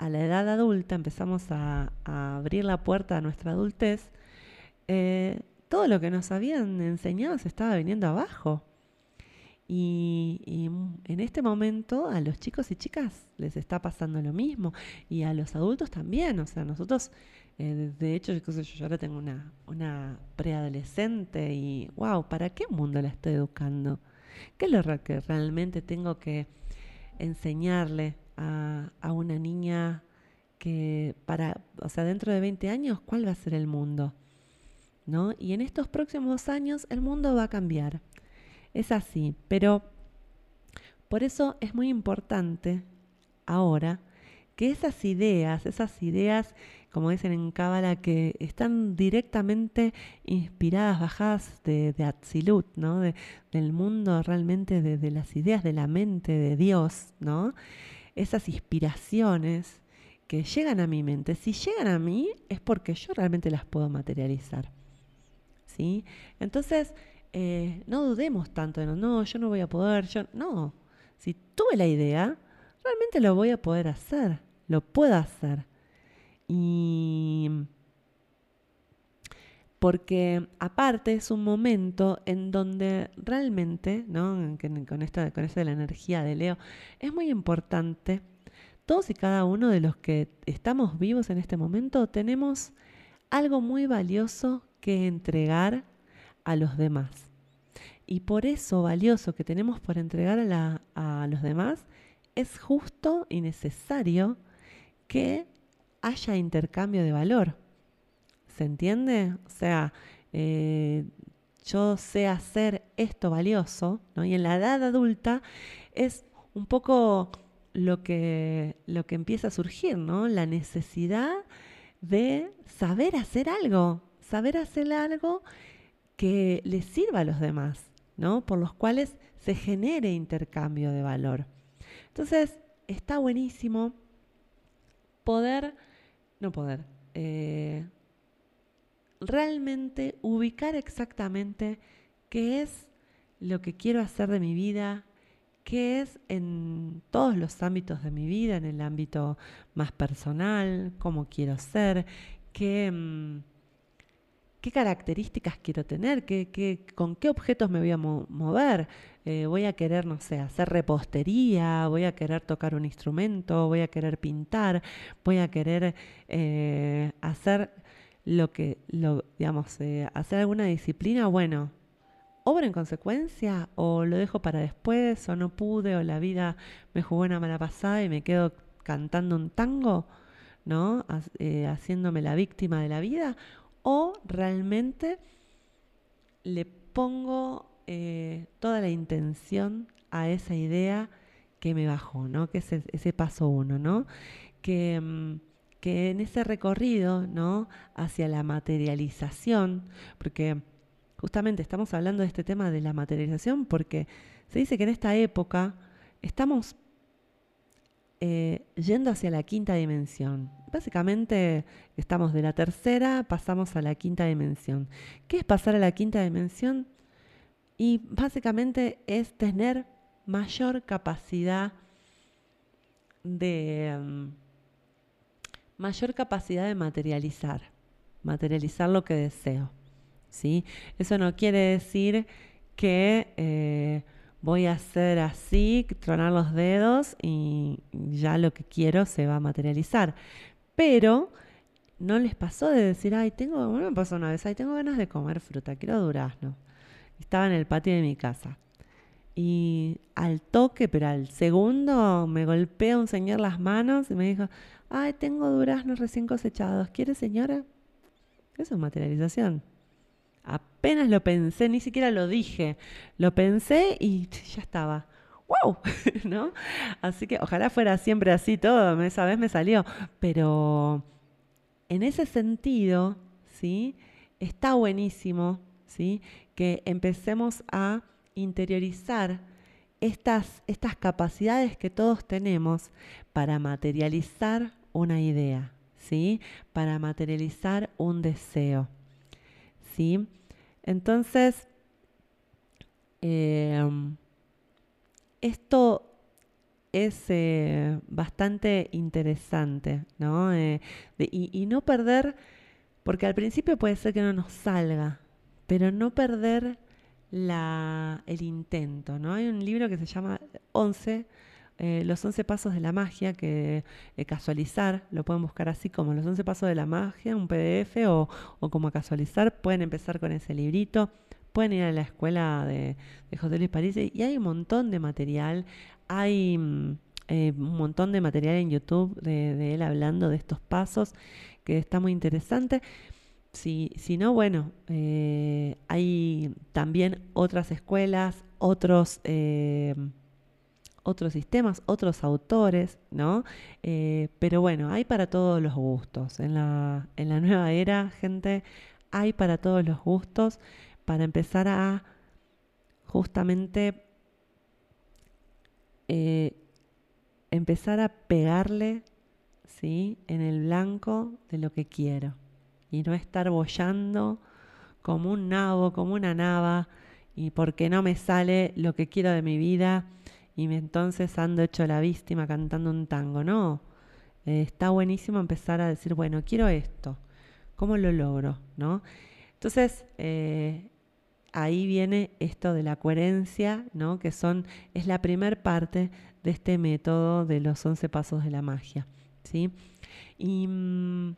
la edad adulta, empezamos a abrir la puerta a nuestra adultez, eh, todo lo que nos habían enseñado se estaba viniendo abajo. Y, en este momento a los chicos y chicas les está pasando lo mismo. Y a los adultos también. O sea, nosotros, eh, de hecho, yo, yo, ahora tengo una, una preadolescente y, wow, ¿para qué mundo la estoy educando? ¿Qué es lo que realmente tengo que enseñarle a, a una niña que para, o sea, dentro de 20 años, ¿cuál va a ser el mundo? Y en estos próximos años el mundo va a cambiar. Es así, pero por eso es muy importante ahora que esas ideas, esas ideas, como dicen en Cábala, que están directamente inspiradas, bajadas de, de Atzilut, del mundo realmente, de, de las ideas de la mente de Dios, ¿no? Esas inspiraciones que llegan a mi mente, si llegan a mí es porque yo realmente las puedo materializar. Entonces, eh, no dudemos tanto de no, no, yo no voy a poder, yo no. Si tuve la idea, realmente lo voy a poder hacer, lo puedo hacer. Y porque aparte es un momento en donde realmente, ¿no? Con esta, con esta de la energía de Leo, es muy importante. Todos y cada uno de los que estamos vivos en este momento tenemos algo muy valioso que entregar a los demás. Y por eso valioso que tenemos por entregar a, los demás, es justo y necesario que haya intercambio de valor. ¿Se entiende? O sea, eh, yo sé hacer esto valioso, ¿no? Y en la edad adulta es un poco lo que, lo que empieza a surgir, ¿no? La necesidad de saber hacer algo, saber hacer algo que le sirva a los demás, ¿no? Por los cuales se genere intercambio de valor. Entonces, está buenísimo poder, no poder, eh, realmente ubicar exactamente qué es lo que quiero hacer de mi vida, qué es en todos los ámbitos de mi vida, en el ámbito más personal, cómo quiero ser, qué, mm, qué características quiero tener, qué, qué- con qué objetos me voy a mo- mover. Eh, voy a querer, no sé, hacer repostería, voy a querer tocar un instrumento, voy a querer pintar, voy a querer eh, hacer lo que, lo, digamos, eh, hacer alguna disciplina, bueno, obra en consecuencia o lo dejo para después o no pude o la vida me jugó una mala pasada y me quedo cantando un tango, ¿no? Ha- haciéndome la víctima de la vida o realmente le pongo eh, toda la intención a esa idea que me bajó, ¿no? Que es ese paso uno, ¿no? Que, mm, que en ese recorrido, ¿no? Hacia la materialización, porque justamente estamos hablando de este tema de la materialización porque se dice que en esta época estamos eh, yendo hacia la quinta dimensión. Básicamente estamos de la tercera, pasamos a la quinta dimensión. ¿Qué es pasar a la quinta dimensión? Y básicamente es tener mayor capacidad de mm, mayor capacidad de materializar, materializar lo que deseo. ¿sí? Eso no quiere decir que eh, voy a hacer así, tronar los dedos y ya lo que quiero se va a materializar. Pero no les pasó de decir, ay, tengo, bueno, me pasó una vez, ay, tengo ganas de comer fruta, quiero durazno. Estaba en el patio de mi casa. Y al toque, pero al segundo, me golpea un señor las manos y me dijo, ay, tengo duraznos recién cosechados, ¿quiere señora? Eso es materialización. Apenas lo pensé, ni siquiera lo dije. Lo pensé y ya estaba. ¡Wow! [LAUGHS] ¿No? Así que ojalá fuera siempre así todo. Esa vez me salió. Pero en ese sentido, ¿sí? Está buenísimo, ¿sí? Que empecemos a interiorizar estas, estas capacidades que todos tenemos para materializar una idea, ¿sí? Para materializar un deseo. ¿sí? Entonces, eh, esto es eh, bastante interesante, ¿no? Eh, y, no perder, porque al principio puede ser que no nos salga, pero no perder el intento, ¿no? Hay un libro que se llama 11, eh, Los 11 Pasos de la Magia, que eh, casualizar, lo pueden buscar así como Los 11 Pasos de la Magia, un PDF o, o como casualizar, pueden empezar con ese librito, pueden ir a la escuela de, de José Luis París y hay un montón de material, hay, mm, eh, un montón de material en YouTube de, él hablando de estos pasos, que está muy interesante. Si, si no, bueno, eh, hay también otras escuelas, otros, eh, otros sistemas, otros autores, ¿no? Pero bueno, hay para todos los gustos. En la, en la nueva era, gente, hay para todos los gustos para empezar a justamente eh, empezar a pegarle, ¿sí? En el blanco de lo que quiero y no estar bollando como un nabo, como una nava, y porque no me sale lo que quiero de mi vida, y entonces ando hecho la víctima cantando un tango. No, eh, está buenísimo empezar a decir, bueno, quiero esto, ¿cómo lo logro? ¿No? Entonces, eh, ahí viene esto de la coherencia, ¿no? que son, es la primer parte de este método de los 11 pasos de la magia. ¿sí? Y. mm,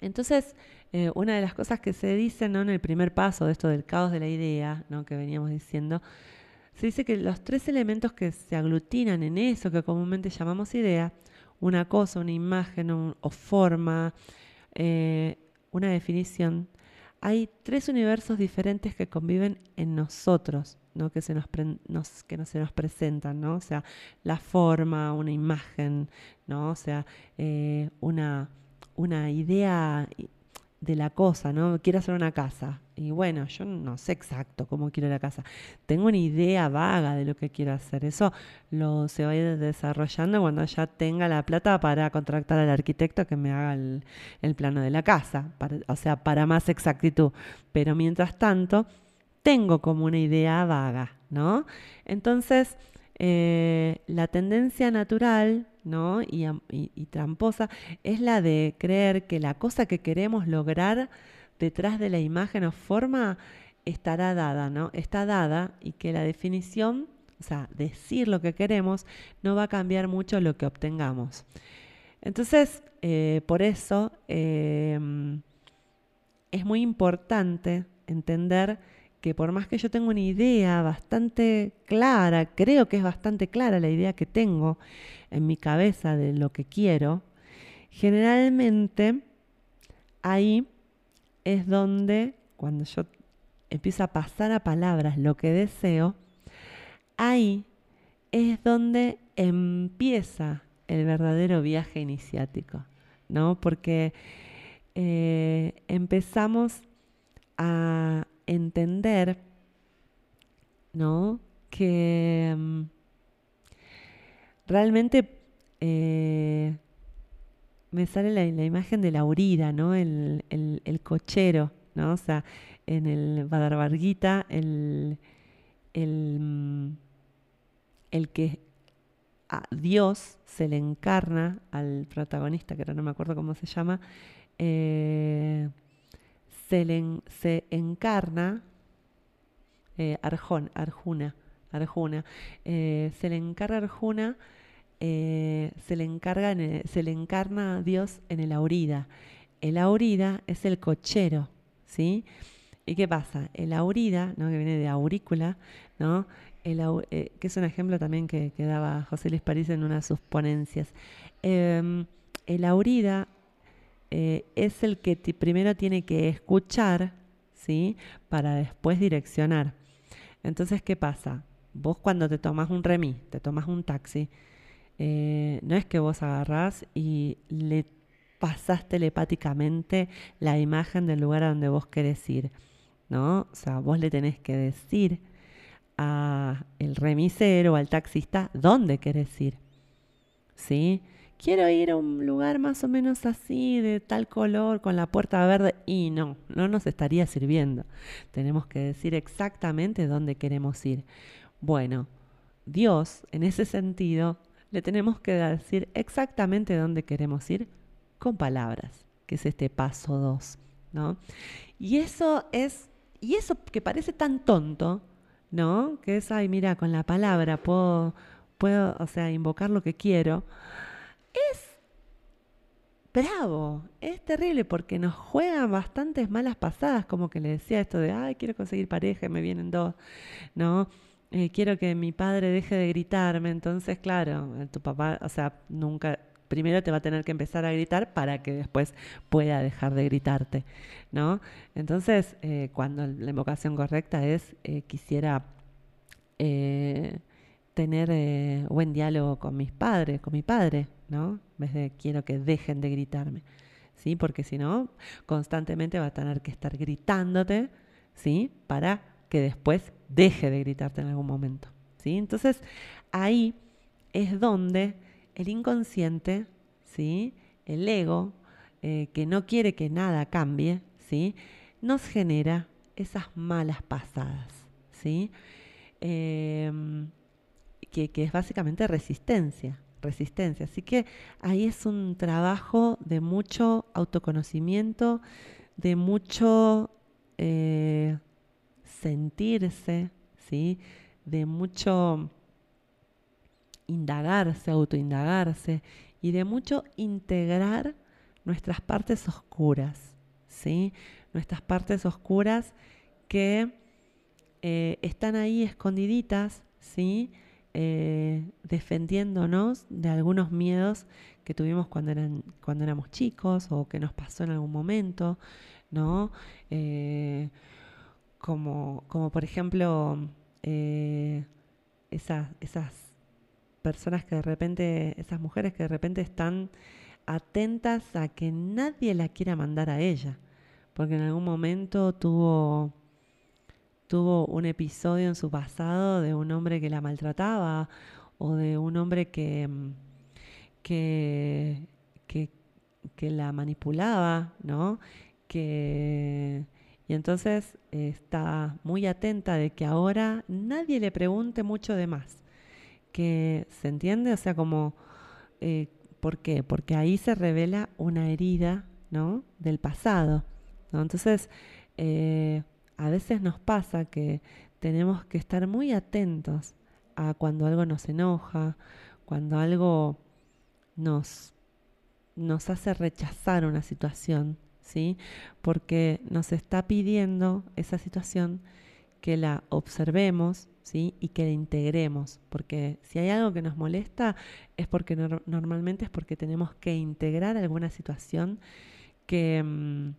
entonces, eh, una de las cosas que se dice ¿no? en el primer paso de esto del caos de la idea, ¿no? que veníamos diciendo, se dice que los tres elementos que se aglutinan en eso que comúnmente llamamos idea, una cosa, una imagen un- o forma, eh, una definición, hay tres universos diferentes que conviven en nosotros, ¿no? que, se nos, nos- que no se nos presentan, ¿no? o sea, la forma, una imagen, ¿no? o sea, eh, una, una idea de la cosa, ¿no? Quiero hacer una casa. Y bueno, yo no sé exacto cómo quiero la casa. Tengo una idea vaga de lo que quiero hacer. Eso lo se va a ir desarrollando cuando ya tenga la plata para contratar al arquitecto que me haga el, plano de la casa. para- o sea, para más exactitud. Pero mientras tanto, tengo como una idea vaga, ¿no? Entonces, eh, la tendencia natural, ¿no? Y, y- y tramposa es la de creer que la cosa que queremos lograr detrás de la imagen o forma estará dada, ¿no? Está dada y que la definición, o sea, decir lo que queremos, no va a cambiar mucho lo que obtengamos. Entonces, eh, por eso eh, es muy importante entender que por más que yo tenga una idea bastante clara, creo que es bastante clara la idea que tengo en mi cabeza de lo que quiero, generalmente ahí es donde, cuando yo empiezo a pasar a palabras lo que deseo, ahí es donde empieza el verdadero viaje iniciático, ¿no? Porque eh, empezamos a entender, ¿no? Que mm, realmente eh, me sale la, imagen de la Aurida, ¿no? El, el- el cochero, ¿no? O sea, en el Badarbarguita, el, el, mm, el que a Dios se le encarna al protagonista, que ahora no me acuerdo cómo se llama, eh, se le se encarna eh, Arjón, Arjuna, Arjuna, eh, se le encarga a Arjuna, eh, se le encarga, se le encarna a Dios en el Aurida. El Aurida es el cochero, ¿sí? ¿Y qué pasa? El Aurida, ¿no? que viene de aurícula, ¿no? El eh, que es un ejemplo también que, daba José Luis París en una de sus ponencias. Em, el Aurida eh, es el que primero tiene que escuchar, ¿sí? Para después direccionar. Entonces, ¿qué pasa? Vos cuando te tomas un remis, te tomas un taxi, eh, no es que vos agarrás y le pasás telepáticamente la imagen del lugar a donde vos querés ir, ¿no? O sea, vos le tenés que decir a el remisero o al taxista dónde querés ir, ¿sí? Quiero ir a un lugar más o menos así, de tal color, con la puerta verde, y no, no nos estaría sirviendo. Tenemos que decir exactamente dónde queremos ir. Bueno, Dios, en ese sentido, le tenemos que decir exactamente dónde queremos ir con palabras, que es este paso 2, ¿no? Y eso es, y eso que parece tan tonto, ¿no? Que es, ay, mira, con la palabra puedo, puedo, o sea, invocar lo que quiero. Es bravo, es terrible porque nos juegan bastantes malas pasadas, como que le decía esto de, ay, quiero conseguir pareja, me vienen dos, ¿no? Eh, quiero que mi padre deje de gritarme, entonces, claro, eh, tu papá, o sea, nunca, primero te va a tener que empezar a gritar para que después pueda dejar de gritarte, ¿no? Entonces, eh, cuando la invocación correcta es, quisiera tener buen diálogo con mis padres, con mi padre, ¿no? En vez de quiero que dejen de gritarme, ¿sí? Porque si no, constantemente va a tener que estar gritándote, ¿sí? Para que después deje de gritarte en algún momento, ¿sí? Entonces, ahí es donde el inconsciente, ¿sí? El ego, eh, que no quiere que nada cambie, ¿sí? Nos genera esas malas pasadas, ¿sí? Em, que, que es básicamente resistencia, resistencia. Así que ahí es un trabajo de mucho autoconocimiento, de mucho eh, sentirse, ¿sí? de mucho indagarse, autoindagarse y de mucho integrar nuestras partes oscuras, ¿sí? Nuestras partes oscuras que eh, están ahí escondiditas, ¿sí? Eh, defendiéndonos de algunos miedos que tuvimos cuando, eran, cuando éramos chicos o que nos pasó en algún momento, ¿no? Eh, como, como por ejemplo eh, esas, esas personas que de repente, esas mujeres que de repente están atentas a que nadie la quiera mandar a ella, porque en algún momento tuvo, tuvo un episodio en su pasado de un hombre que la maltrataba o de un hombre que, que, que, que la manipulaba, ¿no? Que, y entonces está muy atenta de que ahora nadie le pregunte mucho de más. Que se entiende, o sea, como, eh, ¿por qué? Porque ahí se revela una herida, ¿no? Del pasado. Entonces, eh, a veces nos pasa que tenemos que estar muy atentos a cuando algo nos enoja, cuando algo nos, nos hace rechazar una situación, ¿sí? Porque nos está pidiendo esa situación que la observemos, ¿sí? Y que la integremos, porque si hay algo que nos molesta es porque nor- normalmente es porque tenemos que integrar alguna situación que, mm,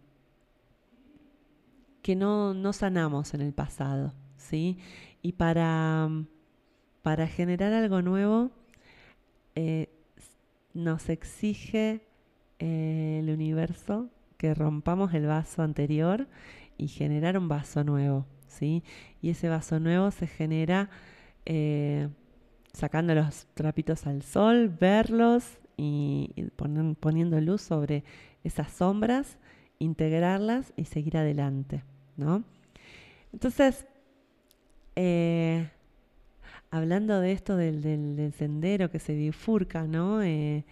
que no, no sanamos en el pasado, ¿sí? Y para, mm, para generar algo nuevo eh, nos exige eh, el universo que rompamos el vaso anterior y generar un vaso nuevo, ¿sí? Y ese vaso nuevo se genera eh, sacando los trapitos al sol, verlos y, poniendo luz sobre esas sombras, integrarlas y seguir adelante, ¿no? Entonces, eh, hablando de esto del, sendero que se bifurca, ¿no? Eh,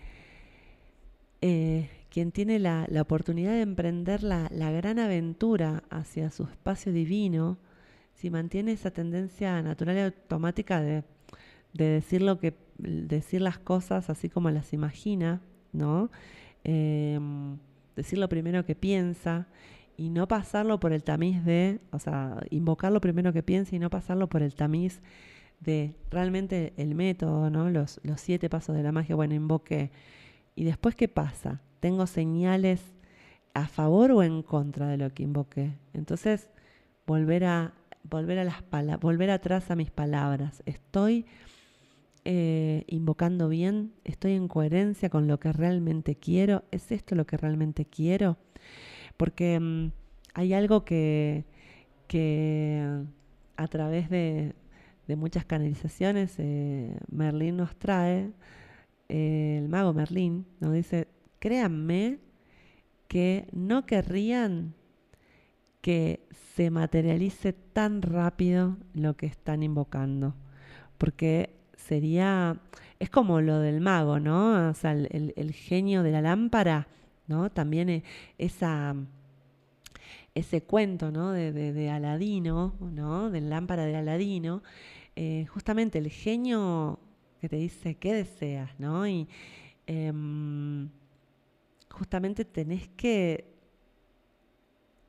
quien tiene la, la oportunidad de emprender la, la gran aventura hacia su espacio divino, si mantiene esa tendencia natural y automática de, de decir lo que decir las cosas así como las imagina, ¿no? Em, decir lo primero que piensa y no pasarlo por el tamiz de, o sea, invocar lo primero que piensa y no pasarlo por el tamiz de realmente el método, ¿no? Los, los siete pasos de la magia, bueno, invoqué. ¿Y después qué pasa? ¿Tengo señales a favor o en contra de lo que invoqué? Entonces, volver a, volver a las volver atrás a mis palabras. Estoy eh, invocando bien, estoy en coherencia con lo que realmente quiero. ¿Es esto lo que realmente quiero? Porque mm, hay algo que, que a través de, de muchas canalizaciones eh, Merlín nos trae, eh, el mago Merlín nos dice, créanme que no querrían que se materialice tan rápido lo que están invocando, porque sería, es como lo del mago, ¿no? O sea, el, el- genio de la lámpara, ¿no? También eh, esa, ese cuento, ¿no? De, de, de Aladino, ¿no? Del lámpara de Aladino, eh, justamente el genio que te dice qué deseas, ¿no? Y em, justamente tenés que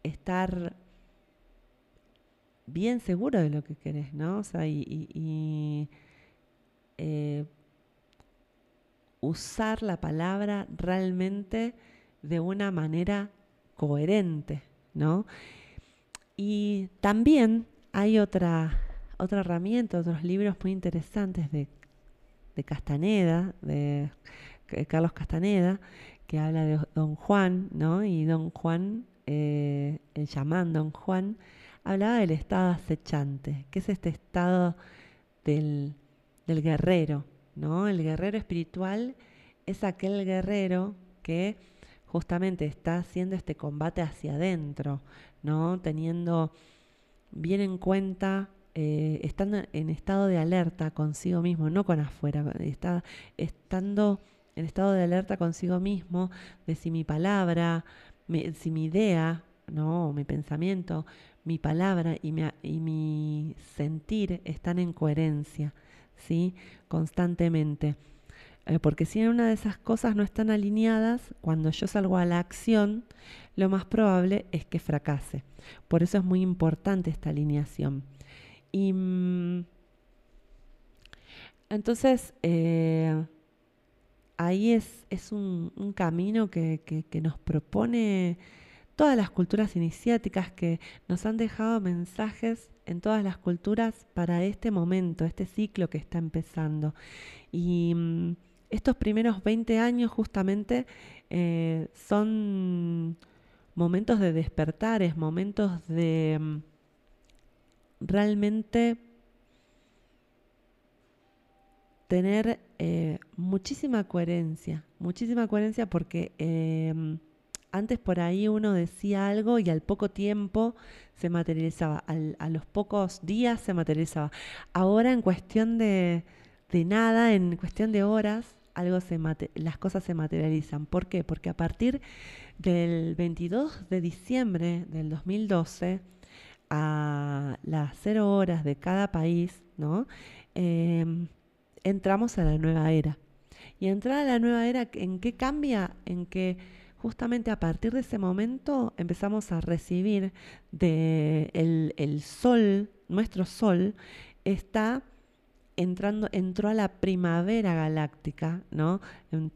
estar bien seguro de lo que querés, ¿no? O sea, y, y- eh, usar la palabra realmente de una manera coherente, ¿no? Y también hay otra, otra herramienta, otros libros muy interesantes de, de Castaneda, de C- Carlos Castaneda, habla de Don Juan, ¿no? Y Don Juan, eh, el chamán Don Juan, hablaba del estado acechante, que es este estado del, del guerrero, ¿no? El guerrero espiritual es aquel guerrero que justamente está haciendo este combate hacia adentro, ¿no? Teniendo bien en cuenta, eh, estando en estado de alerta consigo mismo, no con afuera, está estando en estado de alerta consigo mismo de si mi palabra, si mi idea, no, mi pensamiento, mi palabra y mi, a- y mi sentir están en coherencia, ¿sí? Constantemente. Eh, porque si una de esas cosas no están alineadas, cuando yo salgo a la acción, lo más probable es que fracase. Por eso es muy importante esta alineación. Y mm, entonces, eh, ahí es, un, camino que nos propone todas las culturas iniciáticas que nos han dejado mensajes en todas las culturas para este momento, este ciclo que está empezando. Y mm, estos primeros 20 años justamente eh, son momentos de despertares, momentos de mm, realmente tener eh, muchísima coherencia, muchísima coherencia porque eh, antes por ahí uno decía algo y al poco tiempo se materializaba, al- a los pocos días se materializaba. Ahora en cuestión de, de nada, en cuestión de horas, algo se las cosas se materializan. ¿Por qué? Porque a partir del 22 de diciembre del 2012 a las cero horas de cada país, ¿no? Em, entramos a la nueva era. Y entrar a la nueva era, ¿en qué cambia? En que justamente a partir de ese momento empezamos a recibir de el, sol, nuestro sol, está entrando, entró a la primavera galáctica, ¿no?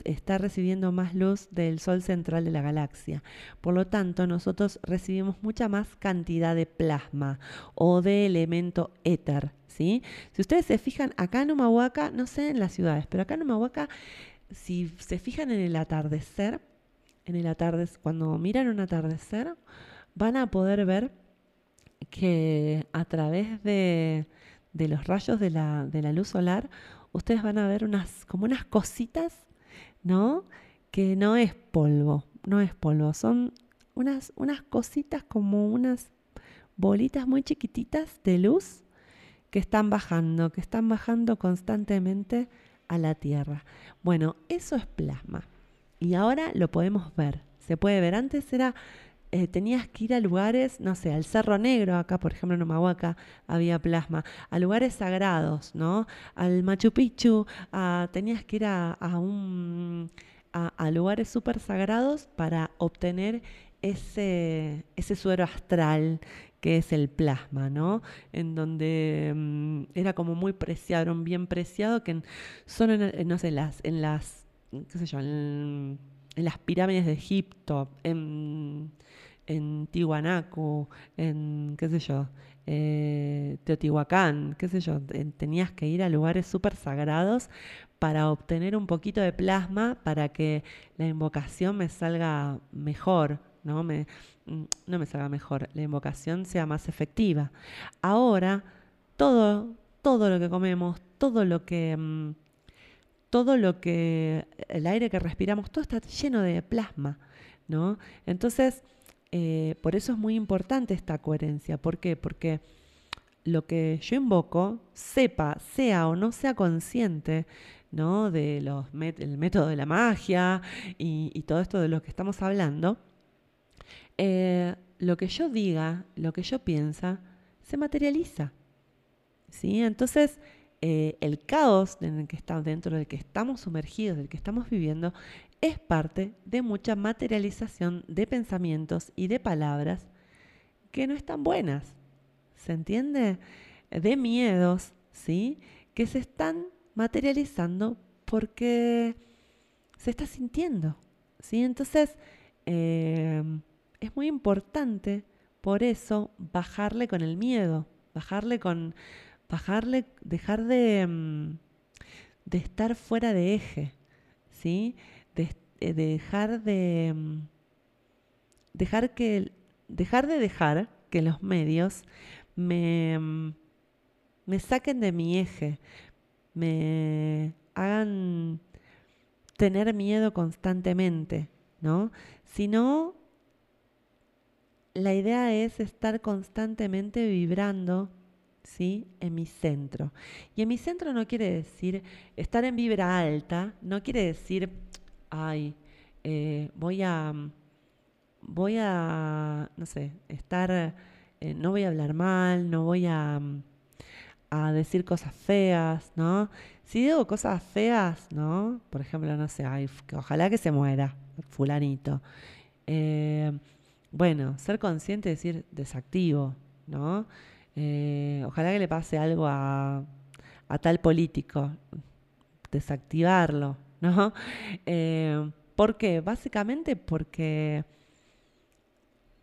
Está recibiendo más luz del sol central de la galaxia. Por lo tanto, nosotros recibimos mucha más cantidad de plasma o de elemento éter, Si ustedes se fijan, acá en Humahuaca, no sé en las ciudades, pero acá en Humahuaca, si se fijan en el atardecer, en el atardecer, cuando miran un atardecer, van a poder ver que a través de, de los rayos de la, de la luz solar, ustedes van a ver unas, como unas cositas, ¿no? Que no es polvo, no es polvo, son unas, unas cositas como unas bolitas muy chiquititas de luz que están bajando, que están bajando constantemente a la Tierra. Bueno, eso es plasma. Y ahora lo podemos ver. Se puede ver. Antes era, eh, tenías que ir a lugares, no sé, al Cerro Negro, acá por ejemplo en Humahuaca había plasma, a lugares sagrados, ¿no? Al Machu Picchu, tenías que ir a, a un, a lugares súper sagrados para obtener ese, ese suero astral que es el plasma, ¿no? En donde mm, era como muy preciado, un bien preciado que en- solo en, no sé, las, en las, qué sé yo, en, las pirámides de Egipto, en, en en, qué sé yo, eh, Teotihuacán, qué sé yo, en- tenías que ir a lugares súper sagrados para obtener un poquito de plasma para que la invocación me salga mejor, ¿no? Me, no me salga mejor, la invocación sea más efectiva. Ahora, todo, todo lo que comemos, todo lo que, mm, todo lo que, el aire que respiramos, todo está lleno de plasma, ¿no? Entonces, eh, por eso es muy importante esta coherencia. ¿Por qué? Porque lo que yo invoco, sepa, sea o no sea consciente, ¿no? De los el método de la magia y todo esto de lo que estamos hablando, eh, lo que yo diga, lo que yo piensa, se materializa. ¿sí? Entonces, eh, el caos en el que está, dentro del que estamos sumergidos, del que estamos viviendo, es parte de mucha materialización de pensamientos y de palabras que no están buenas. ¿se entiende? De miedos, ¿sí? Que se están materializando porque se está sintiendo, ¿sí? Entonces, eh, es muy importante por eso bajarle con el miedo, bajarle con, bajarle, dejar de, mm, de estar fuera de eje, ¿sí? De, eh, de dejar de mm, dejar que dejar de dejar que los medios me, mm, me saquen de mi eje, me hagan tener miedo constantemente, ¿no? Sino la idea es estar constantemente vibrando, ¿sí? En mi centro. Y en mi centro no quiere decir estar en vibra alta, no quiere decir, ay, eh, voy a, voy a, no sé, estar, eh, no voy a hablar mal, no voy a, decir cosas feas, ¿no? Si digo cosas feas, ¿no? Por ejemplo, no sé, ay, ojalá que se muera, fulanito. Eh, bueno, ser consciente, decir desactivo, ¿no? Eh, ojalá que le pase algo a, a tal político, desactivarlo, [LAUGHS] ¿no? Eh, ¿Por qué? Básicamente porque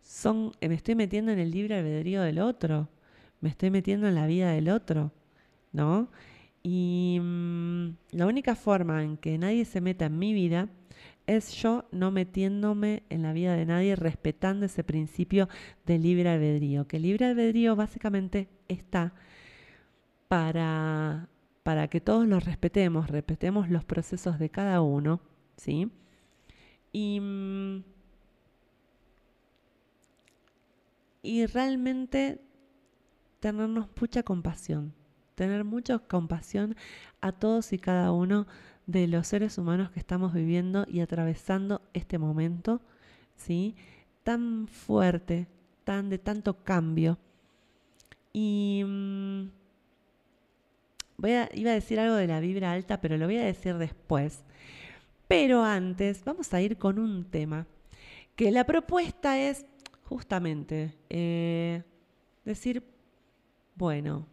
son, me estoy metiendo en el libre albedrío del otro, me estoy metiendo en la vida del otro, ¿no? Y mm, la única forma en que nadie se meta en mi vida es yo no metiéndome en la vida de nadie, respetando ese principio de libre albedrío, que libre albedrío básicamente está para, para que todos los respetemos, respetemos los procesos de cada uno, ¿sí? Y, y realmente tenernos mucha compasión, tener mucha compasión a todos y cada uno de los seres humanos que estamos viviendo y atravesando este momento, ¿sí? Tan fuerte, tan de tanto cambio. Y mm, iba a decir algo de la vibra alta, pero lo voy a decir después. Pero antes vamos a ir con un tema, que la propuesta es justamente eh, decir, bueno,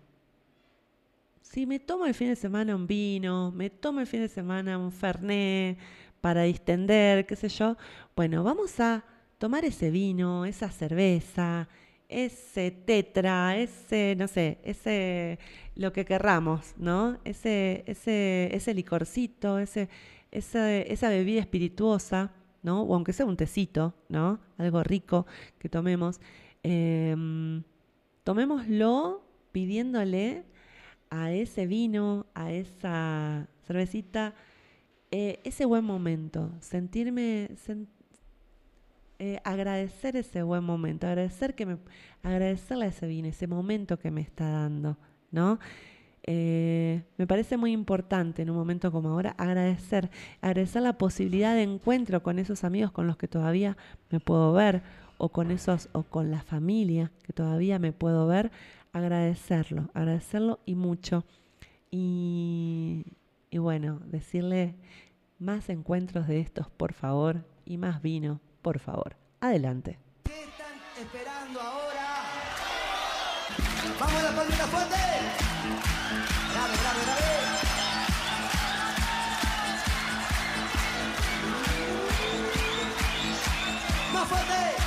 si me tomo el fin de semana un vino, me tomo el fin de semana un fernet para distender, qué sé yo, bueno, vamos a tomar ese vino, esa cerveza, ese tetra, ese, no sé, ese, lo que querramos, ¿no? Ese, ese, ese licorcito, ese, esa, bebida espirituosa, ¿no? O aunque sea un tecito, ¿no? Algo rico que tomemos. Em, tomémoslo pidiéndole a ese vino, a esa cervecita, eh, ese buen momento, sentirme, eh, agradecer ese buen momento, agradecer que me, agradecerle ese vino, ese momento que me está dando, ¿no? Eh, me parece muy importante en un momento como ahora agradecer, agradecer la posibilidad de encuentro con esos amigos con los que todavía me puedo ver, o con esos, o con la familia que todavía me puedo ver, agradecerlo, agradecerlo y mucho. Y, y bueno, decirle más encuentros de estos, por favor, y más vino, por favor. Adelante. ¿Qué están esperando ahora? ¡Vamos a la palmita fuerte! ¡Grave, grave, grave! ¡Más fuerte!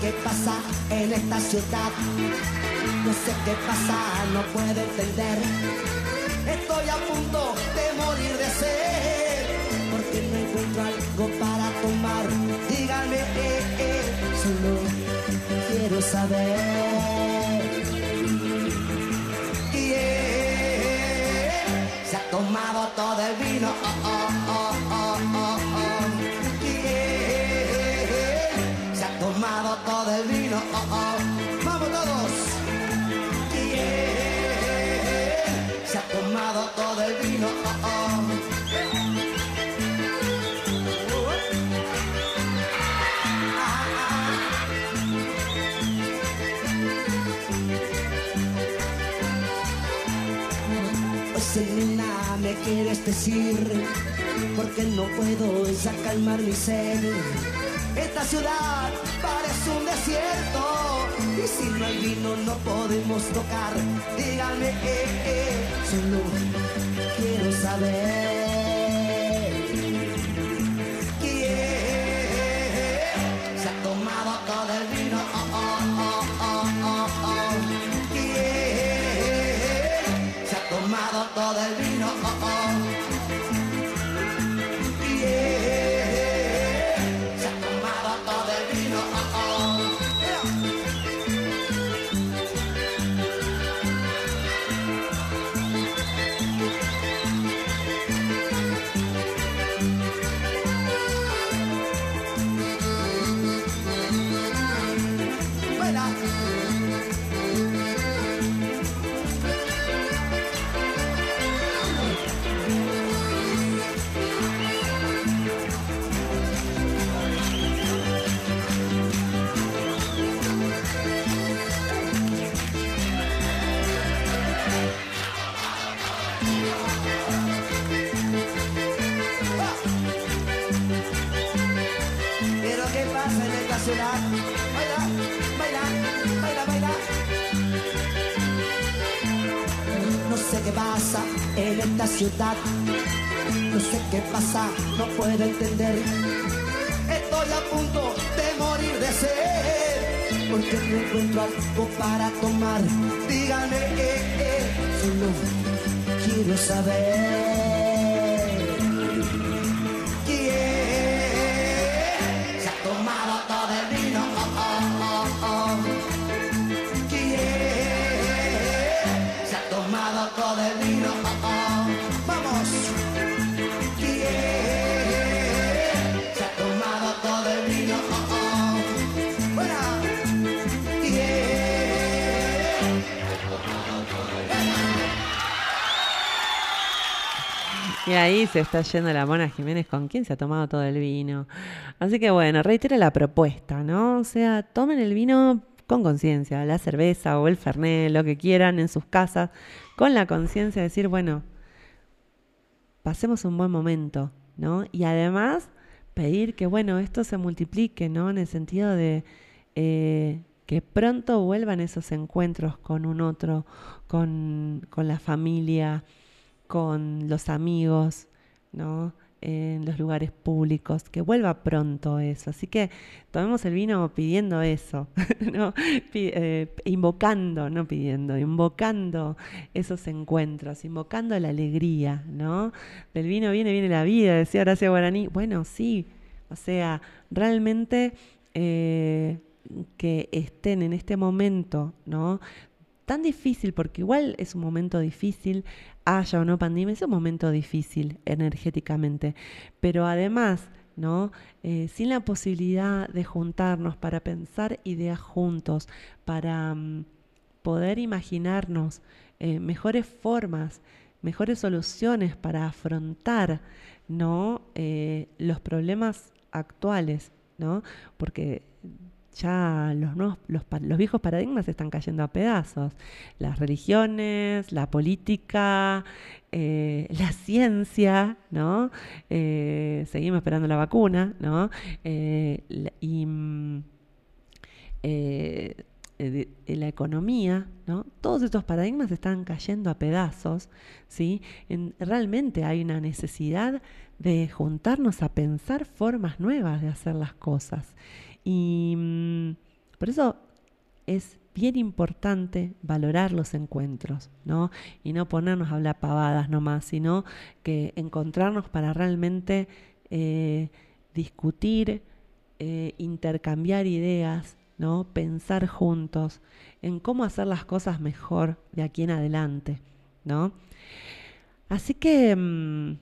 Qué pasa en esta ciudad. No sé qué pasa, no puedo entender. Estoy a punto de morir de sed. Porque no encuentro algo para tomar. Díganme, eh, eh, solo quiero saber. Yeah. Se ha tomado todo el vino. Porque no puedo ya calmar mi sed. Esta ciudad parece un desierto y si no hay vino no podemos tocar. Dígame, eh, eh, solo quiero saber. ¿Quién se ha tomado todo el vino? Oh, oh, oh. ¿Quién se ha tomado todo el vino? En esta ciudad. No sé qué pasa, no puedo entender. Estoy a punto de morir de sed. Porque no encuentro algo para tomar. Díganme, eh, eh, solo quiero saber. Y ahí se está yendo la Mona Jiménez con quién se ha tomado todo el vino. Así que bueno, reitero la propuesta, ¿no? O sea, tomen el vino con conciencia, la cerveza o el fernet, lo que quieran en sus casas, con la conciencia de decir, bueno, pasemos un buen momento, ¿no? Y además pedir que, bueno, esto se multiplique, ¿no? En el sentido de eh, que pronto vuelvan esos encuentros con un otro, con, con la familia, con los amigos, ¿no? En los lugares públicos, que vuelva pronto eso. Así que tomemos el vino pidiendo eso, [LAUGHS] ¿no? Eh, invocando, no pidiendo, invocando esos encuentros, invocando la alegría, ¿no? Del vino viene, viene la vida, decía Horacio Guaraní. Bueno, sí, o sea, realmente eh, que estén en este momento, ¿no? Tan difícil, porque igual es un momento difícil, haya o no pandemia, es un momento difícil energéticamente, pero además, ¿no? Eh, sin la posibilidad de juntarnos para pensar ideas juntos, para mm, poder imaginarnos eh, mejores formas, mejores soluciones para afrontar, ¿no? Eh, los problemas actuales, ¿no? Porque ya los, viejos paradigmas están cayendo a pedazos. Las religiones, la política, eh, la ciencia, ¿no? Eh, seguimos esperando la vacuna, ¿no? Eh, y mm, la economía, ¿no? Todos estos paradigmas están cayendo a pedazos, ¿sí? En- realmente hay una necesidad de juntarnos a pensar formas nuevas de hacer las cosas. Y mm, por eso es bien importante valorar los encuentros, ¿no? Y no ponernos a hablar pavadas nomás, sino que encontrarnos para realmente eh, discutir, eh, intercambiar ideas, ¿no? Pensar juntos en cómo hacer las cosas mejor de aquí en adelante, ¿no? Así que mm,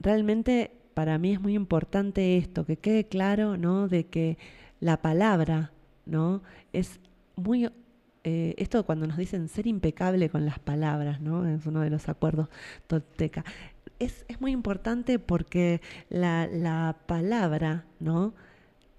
realmente para mí es muy importante esto, que quede claro, ¿no? De que la palabra, ¿no? Es muy eh, esto cuando nos dicen ser impecable con las palabras, ¿no? Es uno de los acuerdos tolteca. Es, es muy importante porque la, la palabra, ¿no?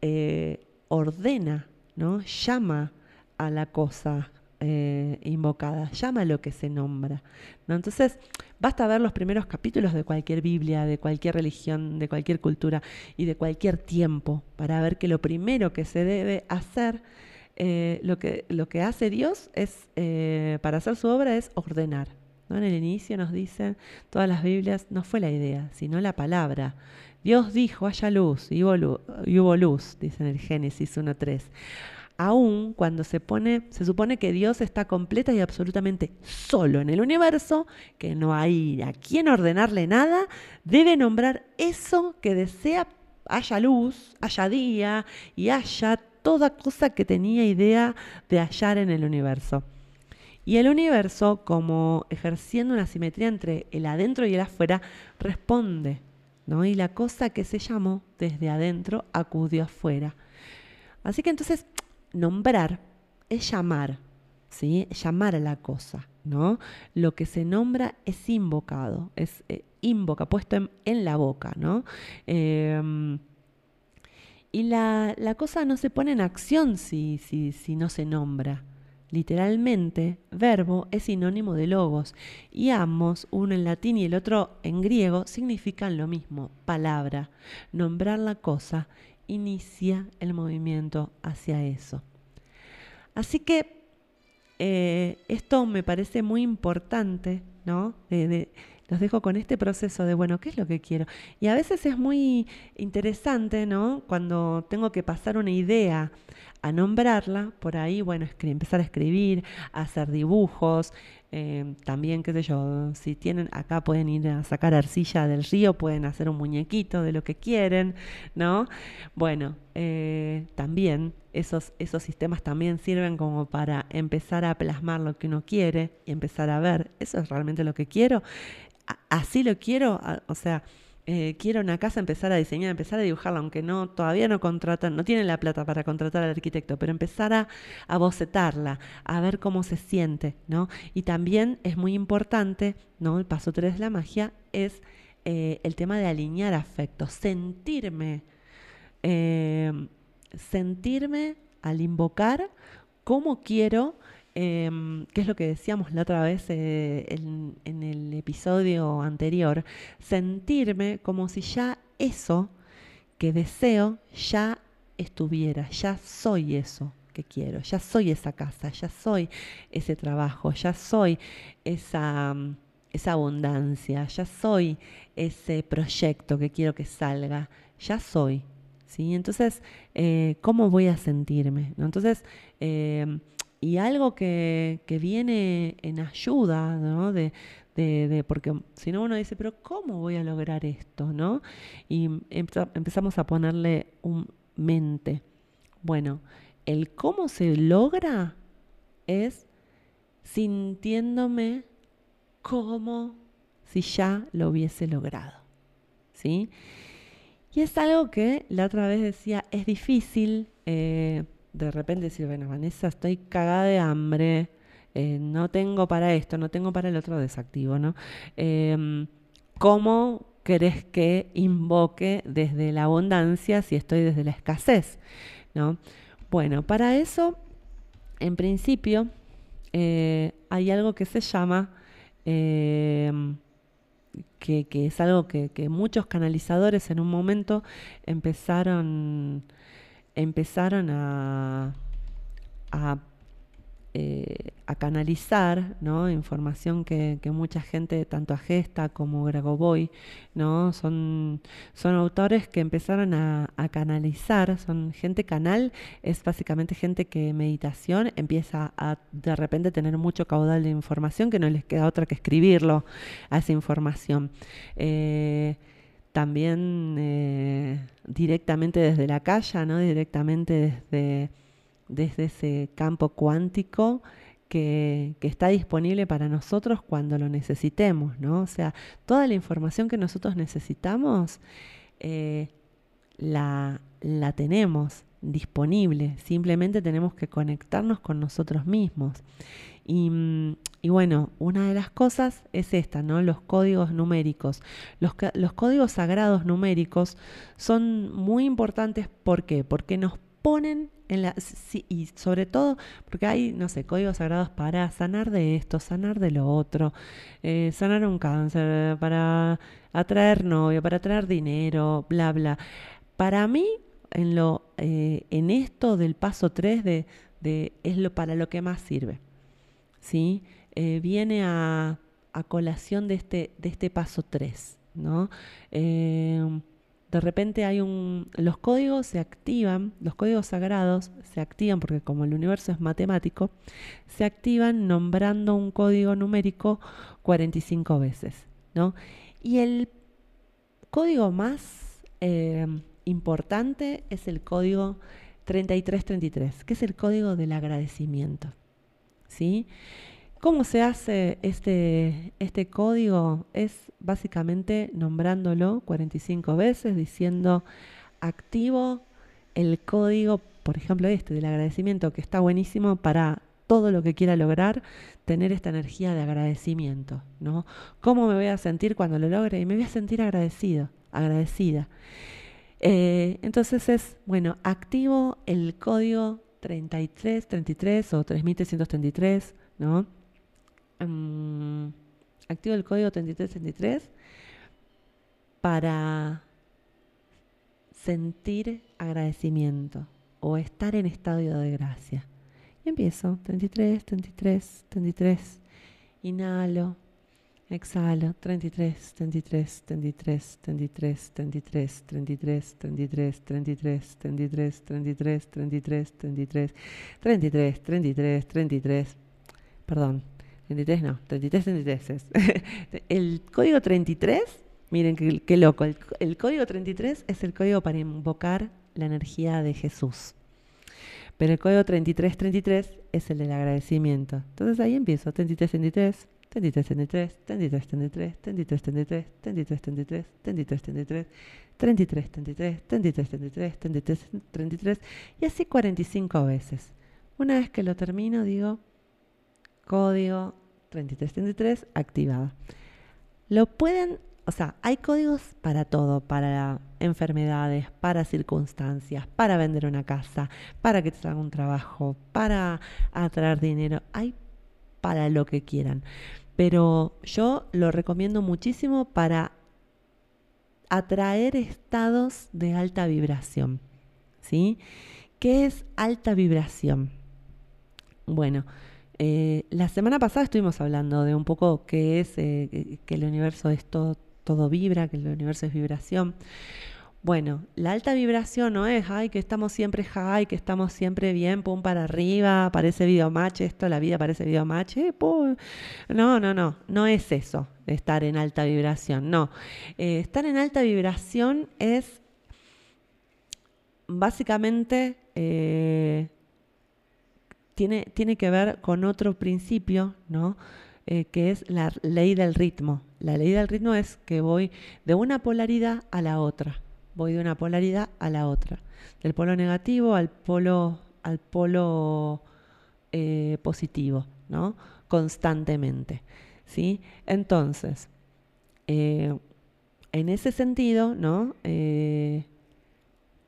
Eh, ordena, ¿no? Llama a la cosa, eh, invocada, llama lo que se nombra. ¿no? Entonces, basta ver los primeros capítulos de cualquier Biblia, de cualquier religión, de cualquier cultura y de cualquier tiempo para ver que lo primero que se debe hacer, eh, lo, que, lo que hace Dios es, eh, para hacer su obra es ordenar. ¿no? En el inicio nos dicen, todas las Biblias, no fue la idea, sino la palabra. Dios dijo, haya luz, y hubo luz, y hubo luz dice en el Génesis 1.3 aún cuando se pone, se supone que Dios está completa y absolutamente solo en el universo, que no hay a quien ordenarle nada, debe nombrar eso que desea haya luz, haya día y haya toda cosa que tenía idea de hallar en el universo. Y el universo, como ejerciendo una simetría entre el adentro y el afuera, responde. ¿no? Y la cosa que se llamó desde adentro acudió afuera. Así que entonces nombrar es llamar, ¿sí? Llamar a la cosa, ¿no? Lo que se nombra es invocado, es eh, invoca, puesto en, la boca, ¿no? Em, y la, la, cosa no se pone en acción si, si, si no se nombra. Literalmente, verbo es sinónimo de logos y ambos, uno en latín y el otro en griego, significan lo mismo, palabra. Nombrar la cosa inicia el movimiento hacia eso. Así que eh, esto me parece muy importante, ¿no? los dejo con este proceso de, bueno, ¿qué es lo que quiero? Y a veces es muy interesante, ¿no? Cuando tengo que pasar una idea a nombrarla, por ahí, bueno, empezar a escribir, a hacer dibujos, eh, también, qué sé yo, si tienen, acá pueden ir a sacar arcilla del río, pueden hacer un muñequito de lo que quieren, ¿no? Bueno, eh, también esos, esos sistemas también sirven como para empezar a plasmar lo que uno quiere y empezar a ver, ¿eso es realmente lo que quiero? ¿Así lo quiero? O sea, eh, quiero una casa, empezar a diseñar, empezar a dibujarla, aunque no todavía no contratan, no tienen la plata para contratar al arquitecto, pero empezar a, a bocetarla, a ver cómo se siente, ¿no? Y también es muy importante, ¿no? El paso 3 de la magia es eh, el tema de alinear afectos, sentirme, eh, sentirme al invocar cómo quiero eh, que es lo que decíamos la otra vez eh, en, el episodio anterior, sentirme como si ya eso que deseo ya estuviera, ya soy eso que quiero, ya soy esa casa, ya soy ese trabajo, ya soy esa, esa abundancia, ya soy ese proyecto que quiero que salga, ya soy. ¿sí? Entonces, eh, ¿cómo voy a sentirme? ¿no? Entonces, eh, y algo que, que viene en ayuda, ¿no? De, porque si no uno dice, pero ¿cómo voy a lograr esto? ¿no? Y empezamos a ponerle un mente. Bueno, el cómo se logra es sintiéndome como si ya lo hubiese logrado. ¿Sí? Y es algo que la otra vez decía, es difícil. Eh, de repente decir, bueno, Vanessa, estoy cagada de hambre, eh, no tengo para esto, no tengo para el otro desactivo, ¿no? Em, ¿Cómo querés que invoque desde la abundancia si estoy desde la escasez? ¿no? Bueno, para eso, en principio, eh, hay algo que se llama, em, que, que, es algo que, que muchos canalizadores en un momento empezaron empezaron a, a, eh, canalizar información que, mucha gente, tanto Agesta como Gragoboy, ¿no? son, son autores que empezaron a, a, canalizar, son gente canal, es básicamente gente que meditación empieza a de repente tener mucho caudal de información que no les queda otra que escribirlo a esa información. Eh, también eh, directamente desde la calle, ¿no? directamente desde, desde ese campo cuántico que, que, está disponible para nosotros cuando lo necesitemos. ¿no? O sea, toda la información que nosotros necesitamos eh, la, la tenemos disponible, simplemente tenemos que conectarnos con nosotros mismos. Y, y, bueno, una de las cosas es esta, ¿no? Los códigos numéricos. Los, los códigos sagrados numéricos son muy importantes, ¿por qué? Porque nos ponen en la... sí, y sobre todo porque hay, no sé, códigos sagrados para sanar de esto, sanar de lo otro, eh, sanar un cáncer, para atraer novio, para atraer dinero, bla, bla. Para mí, en, lo, eh, en esto del paso 3 de, de- es lo para lo que más sirve. ¿sí? Eh, viene a, a colación de este, de este paso 3, ¿no? Eh, de repente hay un... Los códigos se activan, los códigos sagrados se activan porque como el universo es matemático, se activan nombrando un código numérico 45 veces, ¿no? Y el código más eh, importante es el código 3333, que es el código del agradecimiento. ¿sí? ¿Cómo se hace este, este código? Es básicamente nombrándolo 45 veces, diciendo activo el código, por ejemplo este del agradecimiento, que está buenísimo para todo lo que quiera lograr, tener esta energía de agradecimiento, ¿no? ¿Cómo me voy a sentir cuando lo logre? Y me voy a sentir agradecido, agradecida. Eh, entonces es, bueno, activo el código 3333 o 3333, ¿no? Mm, activo el código 3333 para sentir agradecimiento o estar en estado de gracia. Y empiezo, 33, 33, 33, inhalo, exhalo, 33, 33, 33, 33, 33, 33, 33, 33, 33, 33, 33, 33, 33, 33, 33, perdón, 33 no, 33, 33 es. El código 33, miren qué, qué loco, el, el código 33 es el código para invocar la energía de Jesús. Pero el código 3333 es el del agradecimiento. Entonces ahí empiezo. 3333, 3333, 3333, 3333, 3333, 3333, 3333, 3333, 3333 y así 45 veces. Una vez que lo termino digo código 3333 activado. Lo pueden, o sea, hay códigos para todo, para enfermedades, para circunstancias, para vender una casa, para que te haga un trabajo, para atraer dinero, hay para lo que quieran. Pero yo lo recomiendo muchísimo para atraer estados de alta vibración. ¿Sí? ¿Qué es alta vibración? Bueno, eh, la semana pasada estuvimos hablando de un poco qué es eh, que el universo es todo, todo vibra, que el universo es vibración. Bueno, la alta vibración no es, ay, que estamos siempre high, que estamos siempre bien, pum, para arriba, parece videomatch, esto, la vida parece videomatch, eh, pum. No, no, no, no es eso, estar en alta vibración, no. Eh, estar en alta vibración es básicamente, tiene, tiene que ver con otro principio, ¿no? Eh, que es la ley del ritmo. La ley del ritmo es que voy de una polaridad a la otra voy de una polaridad a la otra, del polo negativo al polo, al polo eh, positivo, ¿no? Constantemente, ¿sí? Entonces, eh, en ese sentido, ¿no?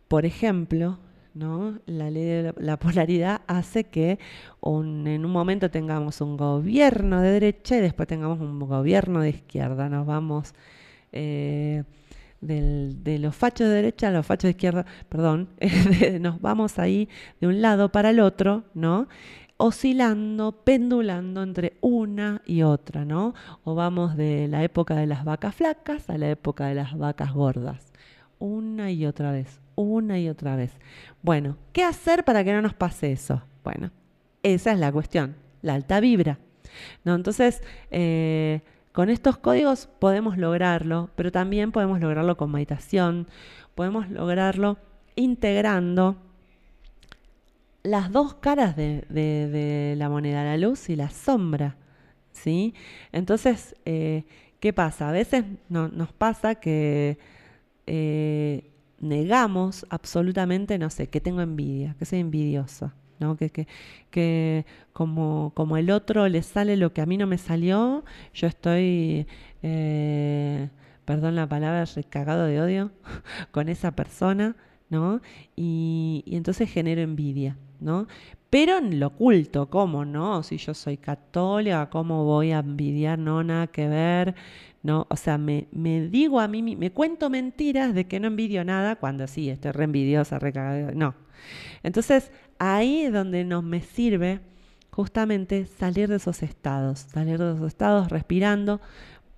Por ejemplo, ¿no? La ley de la, la polaridad hace que en un momento tengamos un gobierno de derecha y después tengamos un gobierno de izquierda. Nos vamos eh, de los fachos de derecha a los fachos de izquierda, perdón, [LAUGHS] nos vamos ahí de un lado para el otro, ¿no? Oscilando, pendulando entre una y otra, ¿no? O vamos de la época de las vacas flacas a la época de las vacas gordas. Una y otra vez, una y otra vez. Bueno, ¿qué hacer para que no nos pase eso? Bueno, esa es la cuestión, la alta vibra. ¿no? Entonces, eh, con estos códigos podemos lograrlo, pero también podemos lograrlo con meditación, podemos lograrlo integrando las dos caras de, la moneda, la luz y la sombra. ¿sí? Entonces, eh, ¿qué pasa? A veces no- nos pasa que eh, negamos absolutamente, no sé, que tengo envidia, que soy envidiosa. ¿no? Que, que, que como, como el otro le sale lo que a mí no me salió, yo estoy, eh, perdón la palabra, recagado de odio [LAUGHS] con esa persona, ¿no? Y, y entonces genero envidia, ¿no? Pero en lo oculto, ¿cómo no? Si yo soy católica, ¿cómo voy a envidiar? No, nada que ver, ¿no? O sea, me, me digo a mí, me cuento mentiras de que no envidio nada cuando sí, estoy re envidiosa, re cagada, no. Entonces, ahí es donde nos me sirve justamente salir de esos estados, salir de esos estados respirando.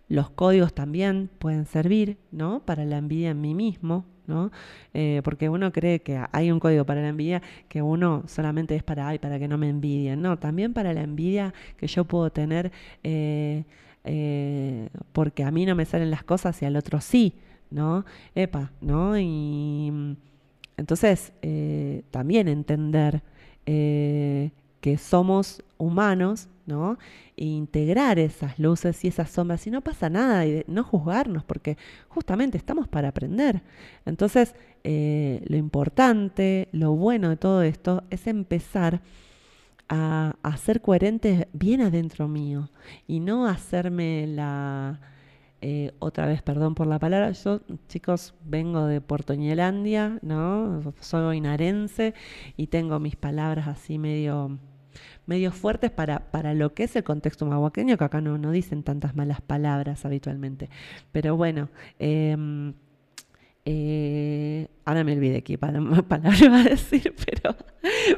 Los códigos también pueden servir, ¿no? Para la envidia en mí mismo, ¿no? Eh, porque uno cree que hay un código para la envidia que uno solamente es para, ay, para que no me envidien. No, también para la envidia que yo puedo tener eh, eh, porque a mí no me salen las cosas y al otro sí, ¿no? Epa, ¿no? Y entonces eh, también entender eh, que somos humanos, ¿no? E integrar esas luces y esas sombras y no pasa nada y no juzgarnos porque justamente estamos para aprender. Entonces, lo importante, lo bueno de todo esto es empezar a, a ser coherente bien adentro mío y no hacerme la... eh, otra vez, perdón por la palabra, yo, chicos, vengo de Portoñelandia, ¿no? Soy boinarense y tengo mis palabras así medio medio fuertes para, para lo que es el contexto mahuaqueño, que acá no, no dicen tantas malas palabras habitualmente. Pero bueno, em, eh, ahora me olvidé qué pala- [LAUGHS] palabra iba a decir, [LAUGHS] pero,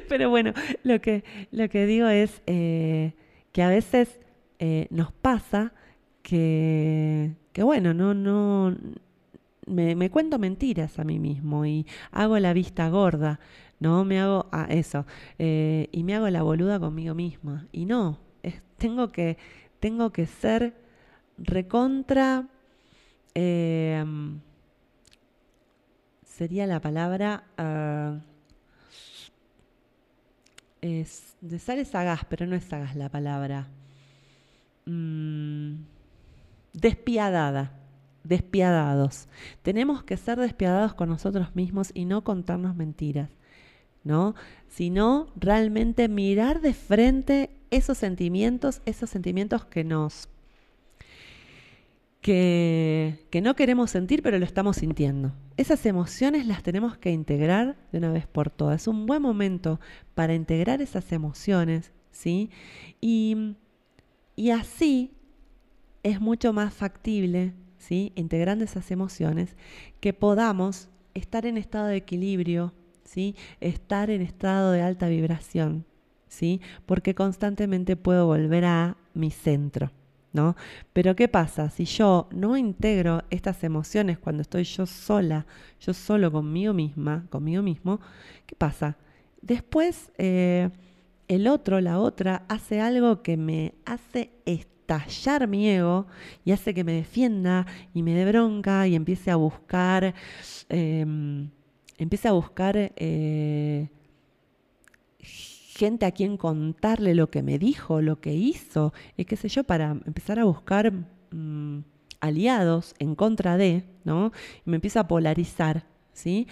pero bueno, lo que, lo que digo es eh, que a veces eh, nos pasa que, que bueno, no, no, me, me cuento mentiras a mí mismo y hago la vista gorda, ¿no? Me hago a eso, eh, y me hago la boluda conmigo misma. Y no, tengo, que, tengo que ser recontra, sería la palabra, ah, es, de sale sagaz, pero no es sagaz la palabra. Mm, despiadada, despiadados. Tenemos que ser despiadados con nosotros mismos y no contarnos mentiras, ¿no? Sino realmente mirar de frente esos sentimientos, esos sentimientos que nos que, no queremos sentir, pero lo estamos sintiendo. Esas emociones las tenemos que integrar de una vez por todas. Es un buen momento para integrar esas emociones, ¿sí? Y, y así es mucho más factible, ¿sí? integrando esas emociones, que podamos estar en estado de equilibrio, ¿sí? estar en estado de alta vibración, ¿sí? porque constantemente puedo volver a mi centro. Pero ¿qué pasa? Si yo no integro estas emociones cuando estoy yo sola, yo solo conmigo misma, conmigo mismo, ¿qué pasa? Después eh, el otro, la otra, hace algo que me hace estallar mi ego y hace que me defienda y me dé bronca y empiece a buscar, eh, empiece a buscar eh, gente a quien contarle lo que me dijo, lo que hizo, y qué sé yo, para empezar a buscar mm, aliados en contra de, ¿no? Y me empieza a polarizar, ¿sí?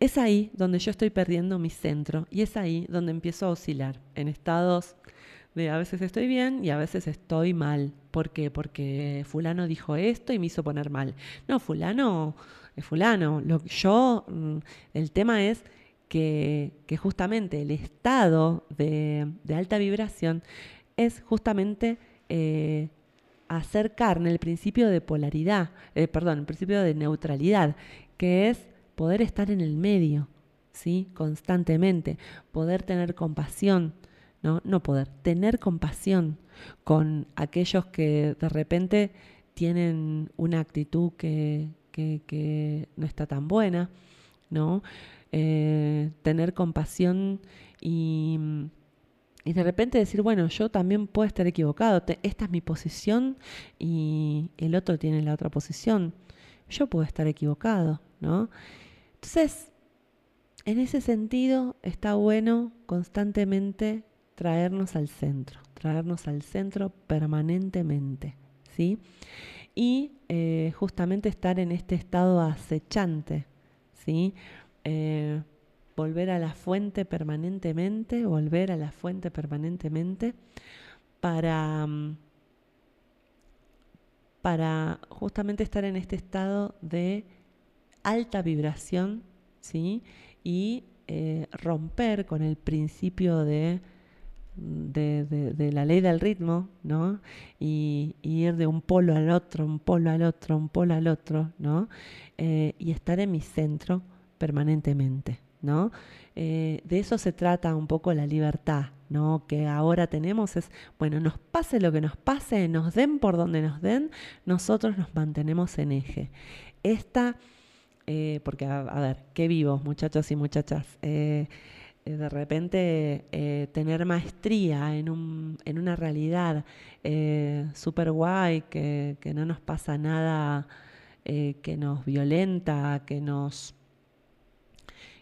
Es ahí donde yo estoy perdiendo mi centro y es ahí donde empiezo a oscilar en estados de a veces estoy bien y a veces estoy mal. ¿Por qué? Porque fulano dijo esto y me hizo poner mal. No, fulano es fulano. Lo, yo, mm, el tema es que, justamente el estado de, alta vibración es justamente eh, hacer carne el principio de polaridad, eh, perdón, el principio de neutralidad, que es poder estar en el medio, ¿sí? Constantemente, poder tener compasión, ¿no? No poder, tener compasión con aquellos que de repente tienen una actitud que, que no está tan buena, ¿no? Eh, tener compasión y, y, de repente decir, bueno, yo también puedo estar equivocado, esta es mi posición y el otro tiene la otra posición, yo puedo estar equivocado, ¿no? Entonces, en ese sentido, está bueno constantemente traernos al centro, traernos al centro permanentemente, ¿sí? Y eh, justamente estar en este estado acechante, ¿sí? Eh, volver a la fuente permanentemente, volver a la fuente permanentemente para, para justamente estar en este estado de alta vibración, ¿sí? y eh, romper con el principio de, de, de- la ley del ritmo, ¿no? Y, y ir de un polo al otro, un polo al otro, un polo al otro, ¿no? Eh, y estar en mi centro permanentemente, ¿no? Eh, de eso se trata un poco la libertad, ¿no? Que ahora tenemos es, bueno, nos pase lo que nos pase, nos den por donde nos den, nosotros nos mantenemos en eje. Esta, eh, porque a, ver, qué vivos muchachos y muchachas. Eh, de repente tener maestría en, un, en una realidad súper guay, que, que no nos pasa nada que nos violenta, que nos,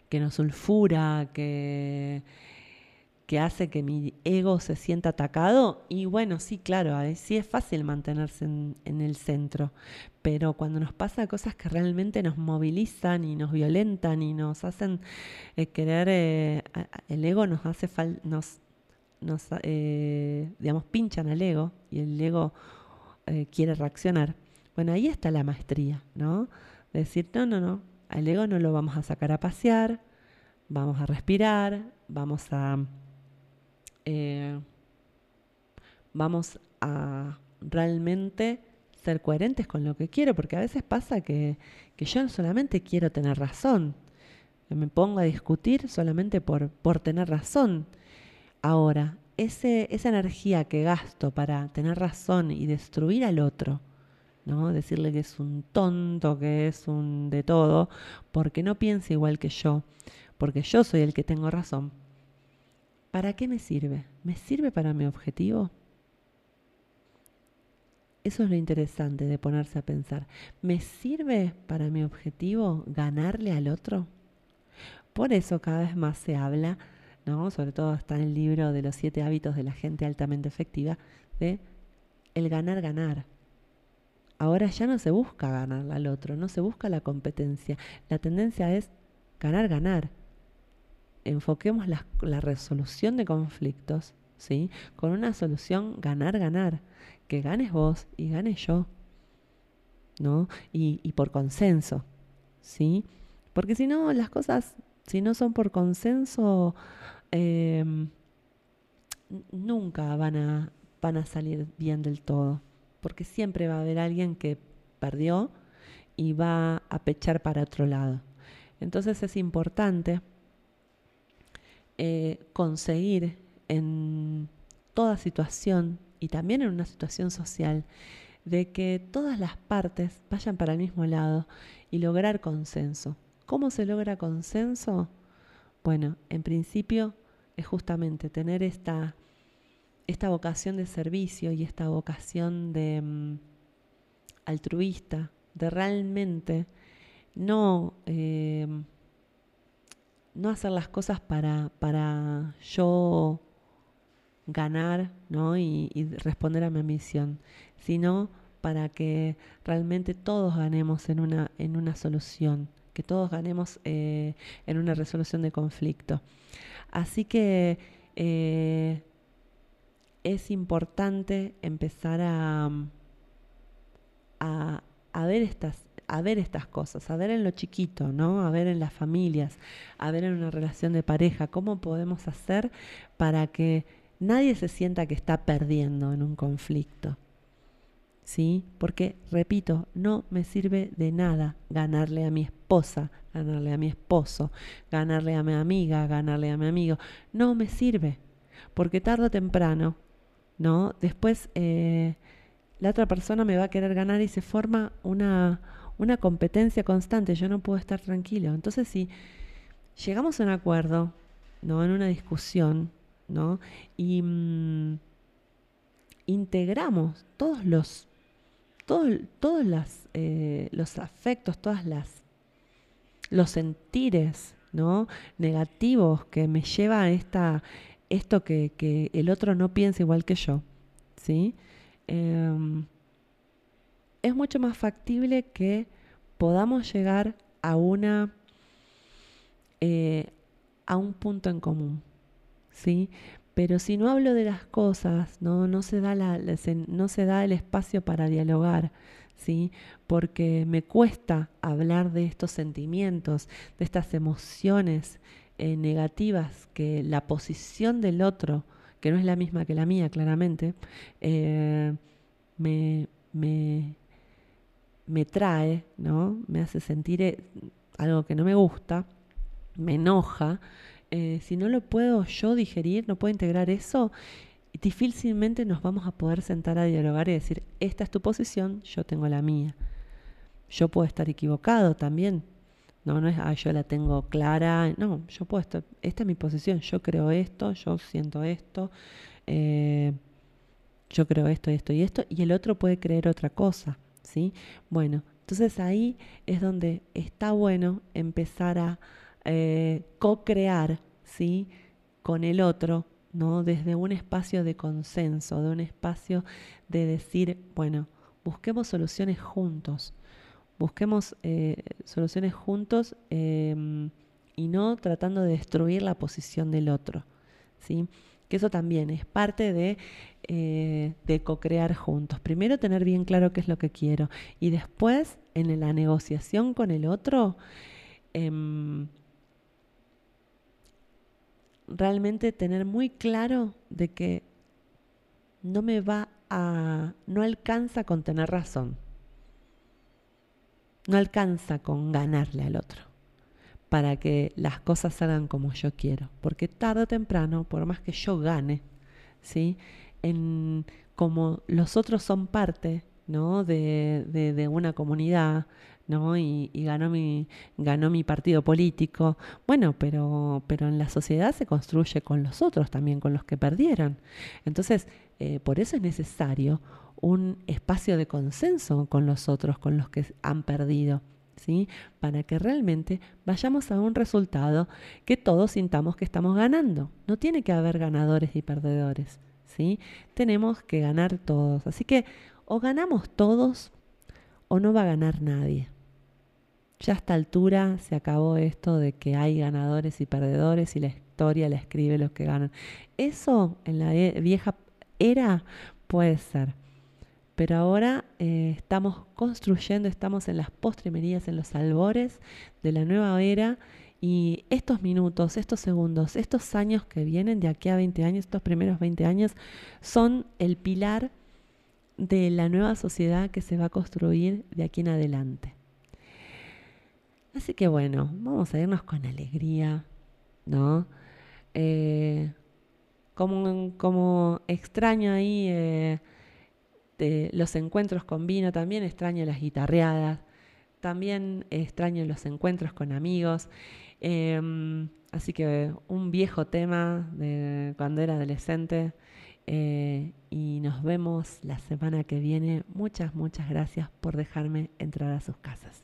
que nos sulfura, que, que hace que mi ego se sienta atacado. Y bueno, sí, claro, ahí sí es fácil mantenerse en, el centro, pero cuando nos pasa cosas que realmente nos movilizan y nos violentan y nos hacen eh, querer, eh, a- a- el ego nos hace fal nos, nos eh, digamos, pinchan al ego y el ego eh, quiere reaccionar. Bueno, ahí está la maestría, ¿no? De decir, no, no, no, al ego no lo vamos a sacar a pasear, vamos a respirar, vamos a, eh, vamos a realmente ser coherentes con lo que quiero, porque a veces pasa que, que yo solamente quiero tener razón, me pongo a discutir solamente por, por tener razón. Ahora, ese, esa energía que gasto para tener razón y destruir al otro, Decirle que es un tonto, que es un de todo, porque no piensa igual que yo, porque yo soy el que tengo razón. ¿Para qué me sirve? ¿Me sirve para mi objetivo? Eso es lo interesante de ponerse a pensar. ¿Me sirve para mi objetivo ganarle al otro? Por eso cada vez más se habla, ¿no? sobre todo está en el libro de los siete hábitos de la gente altamente efectiva, de el ganar, ganar. Ahora ya no se busca ganar al otro, no se busca la competencia. La tendencia es ganar, ganar. Enfoquemos la, resolución de conflictos, ¿sí? Con una solución ganar, ganar. Que ganes vos y gane yo, ¿no? Y, y por consenso, ¿sí? Porque si no, las cosas, si no son por consenso, n- nunca van a, van a salir bien del todo. Porque siempre va a haber alguien que perdió y va a pechar para otro lado. Entonces es importante eh, conseguir en toda situación y también en una situación social de que todas las partes vayan para el mismo lado y lograr consenso. ¿Cómo se logra consenso? Bueno, en principio es justamente tener esta, esta vocación de servicio y esta vocación de mm, altruista, de realmente no, eh, no hacer las cosas para, para yo ganar ¿no? y, responder a mi misión, sino para que realmente todos ganemos en una, en una solución, que todos ganemos eh, en una resolución de conflicto. Así que eh, es importante empezar a, a, a ver estas a ver estas cosas, a ver en lo chiquito, ¿no? A ver en las familias, a ver en una relación de pareja, cómo podemos hacer para que nadie se sienta que está perdiendo en un conflicto. ¿Sí? Porque, repito, no me sirve de nada ganarle a mi esposa, ganarle a mi esposo, ganarle a mi amiga, ganarle a mi amigo. No me sirve. Porque tarde o temprano, ¿no? Después eh, la otra persona me va a querer ganar y se forma una, una competencia constante. Yo no puedo estar tranquilo. Entonces, si llegamos a un acuerdo, ¿no? En una discusión, ¿no? Y mm, integramos todos los todo- todos las, eh, los afectos, todas las los sentires ¿no? negativos que me lleva a esta, esto que, que el otro no piensa igual que yo. ¿sí? Em, es mucho más factible que podamos llegar a una eh, a un punto en común. ¿sí? Pero si no hablo de las cosas, no, no, se, da la, no se da el espacio para dialogar, ¿sí? Porque me cuesta hablar de estos sentimientos, de estas emociones eh, negativas que la posición del otro, que no es la misma que la mía, claramente, eh, me, me, me trae, ¿no? Me hace sentir eh, algo que no me gusta, me enoja. Si no lo puedo yo digerir, no puedo integrar eso, difícilmente nos vamos a poder sentar a dialogar y decir, esta es tu posición, yo tengo la mía. Yo puedo estar equivocado también. No, no es, ah, yo la tengo clara. No, yo puedo estar, esta es mi posición, yo creo esto, yo siento esto, eh, yo creo esto, esto y esto, y el otro puede creer otra cosa, ¿sí? Bueno, entonces ahí es donde está bueno empezar a eh, co-crear, ¿sí? Con el otro, ¿no? Desde un espacio de consenso, de un espacio de decir, bueno, busquemos soluciones juntos, busquemos eh, soluciones juntos em, y no tratando de destruir la posición del otro, ¿sí? Que eso también es parte de, eh, de co-crear juntos. Primero tener bien claro qué es lo que quiero y después en la negociación con el otro, em, realmente tener muy claro de que no me va a, no alcanza con tener razón, no alcanza con ganarle al otro para que las cosas salgan como yo quiero, porque tarde o temprano, por más que yo gane, ¿sí? En, como los otros son parte ¿no? de, de, una comunidad, ¿no? Y, y, ganó, mi, ganó mi partido político. Bueno, pero, pero en la sociedad se construye con los otros también, con los que perdieron. Entonces, eh, por eso es necesario un espacio de consenso con los otros, con los que han perdido. ¿Sí? Para que realmente vayamos a un resultado que todos sintamos que estamos ganando. No tiene que haber ganadores y perdedores, ¿sí? Tenemos que ganar todos. Así que o ganamos todos o no va a ganar nadie. Ya a esta altura se acabó esto de que hay ganadores y perdedores y la historia la escribe los que ganan. Eso en la vieja era puede ser. Pero ahora eh, estamos construyendo, estamos en las postrimerías, en los albores de la nueva era y estos minutos, estos segundos, estos años que vienen de aquí a 20 años, estos primeros 20 años, son el pilar de la nueva sociedad que se va a construir de aquí en adelante. Así que bueno, vamos a irnos con alegría, ¿no? Eh, como, como, extraño ahí eh, de los encuentros con vino, también extraño las guitarreadas, también extraño los encuentros con amigos. Eh, así que un viejo tema de cuando era adolescente. Eh, y nos vemos la semana que viene. Muchas, muchas gracias por dejarme entrar a sus casas.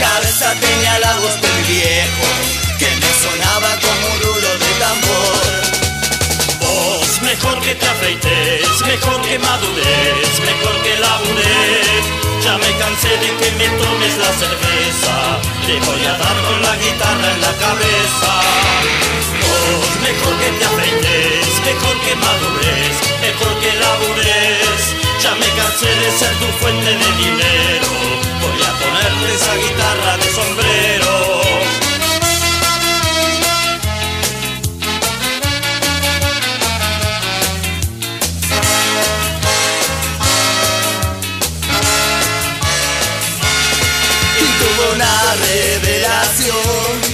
Cabeza tenía la voz del viejo que me sonaba como un rulo de tambor. Vos, mejor que te afeites, mejor que madures, mejor que labures. Ya me cansé de que me tomes la cerveza, te voy a dar con la guitarra en la cabeza. Vos, mejor que te afeites, mejor que madures, mejor que labures. Ya me cansé de ser tu fuente de dinero, voy a ponerte esa guitarra de sombrero. y tuvo una revelación.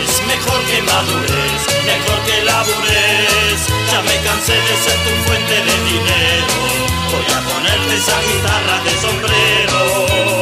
mejor que madures, mejor que labures. Ya me cansé de ser tu fuente de dinero, voy a ponerte esa guitarra de sombrero.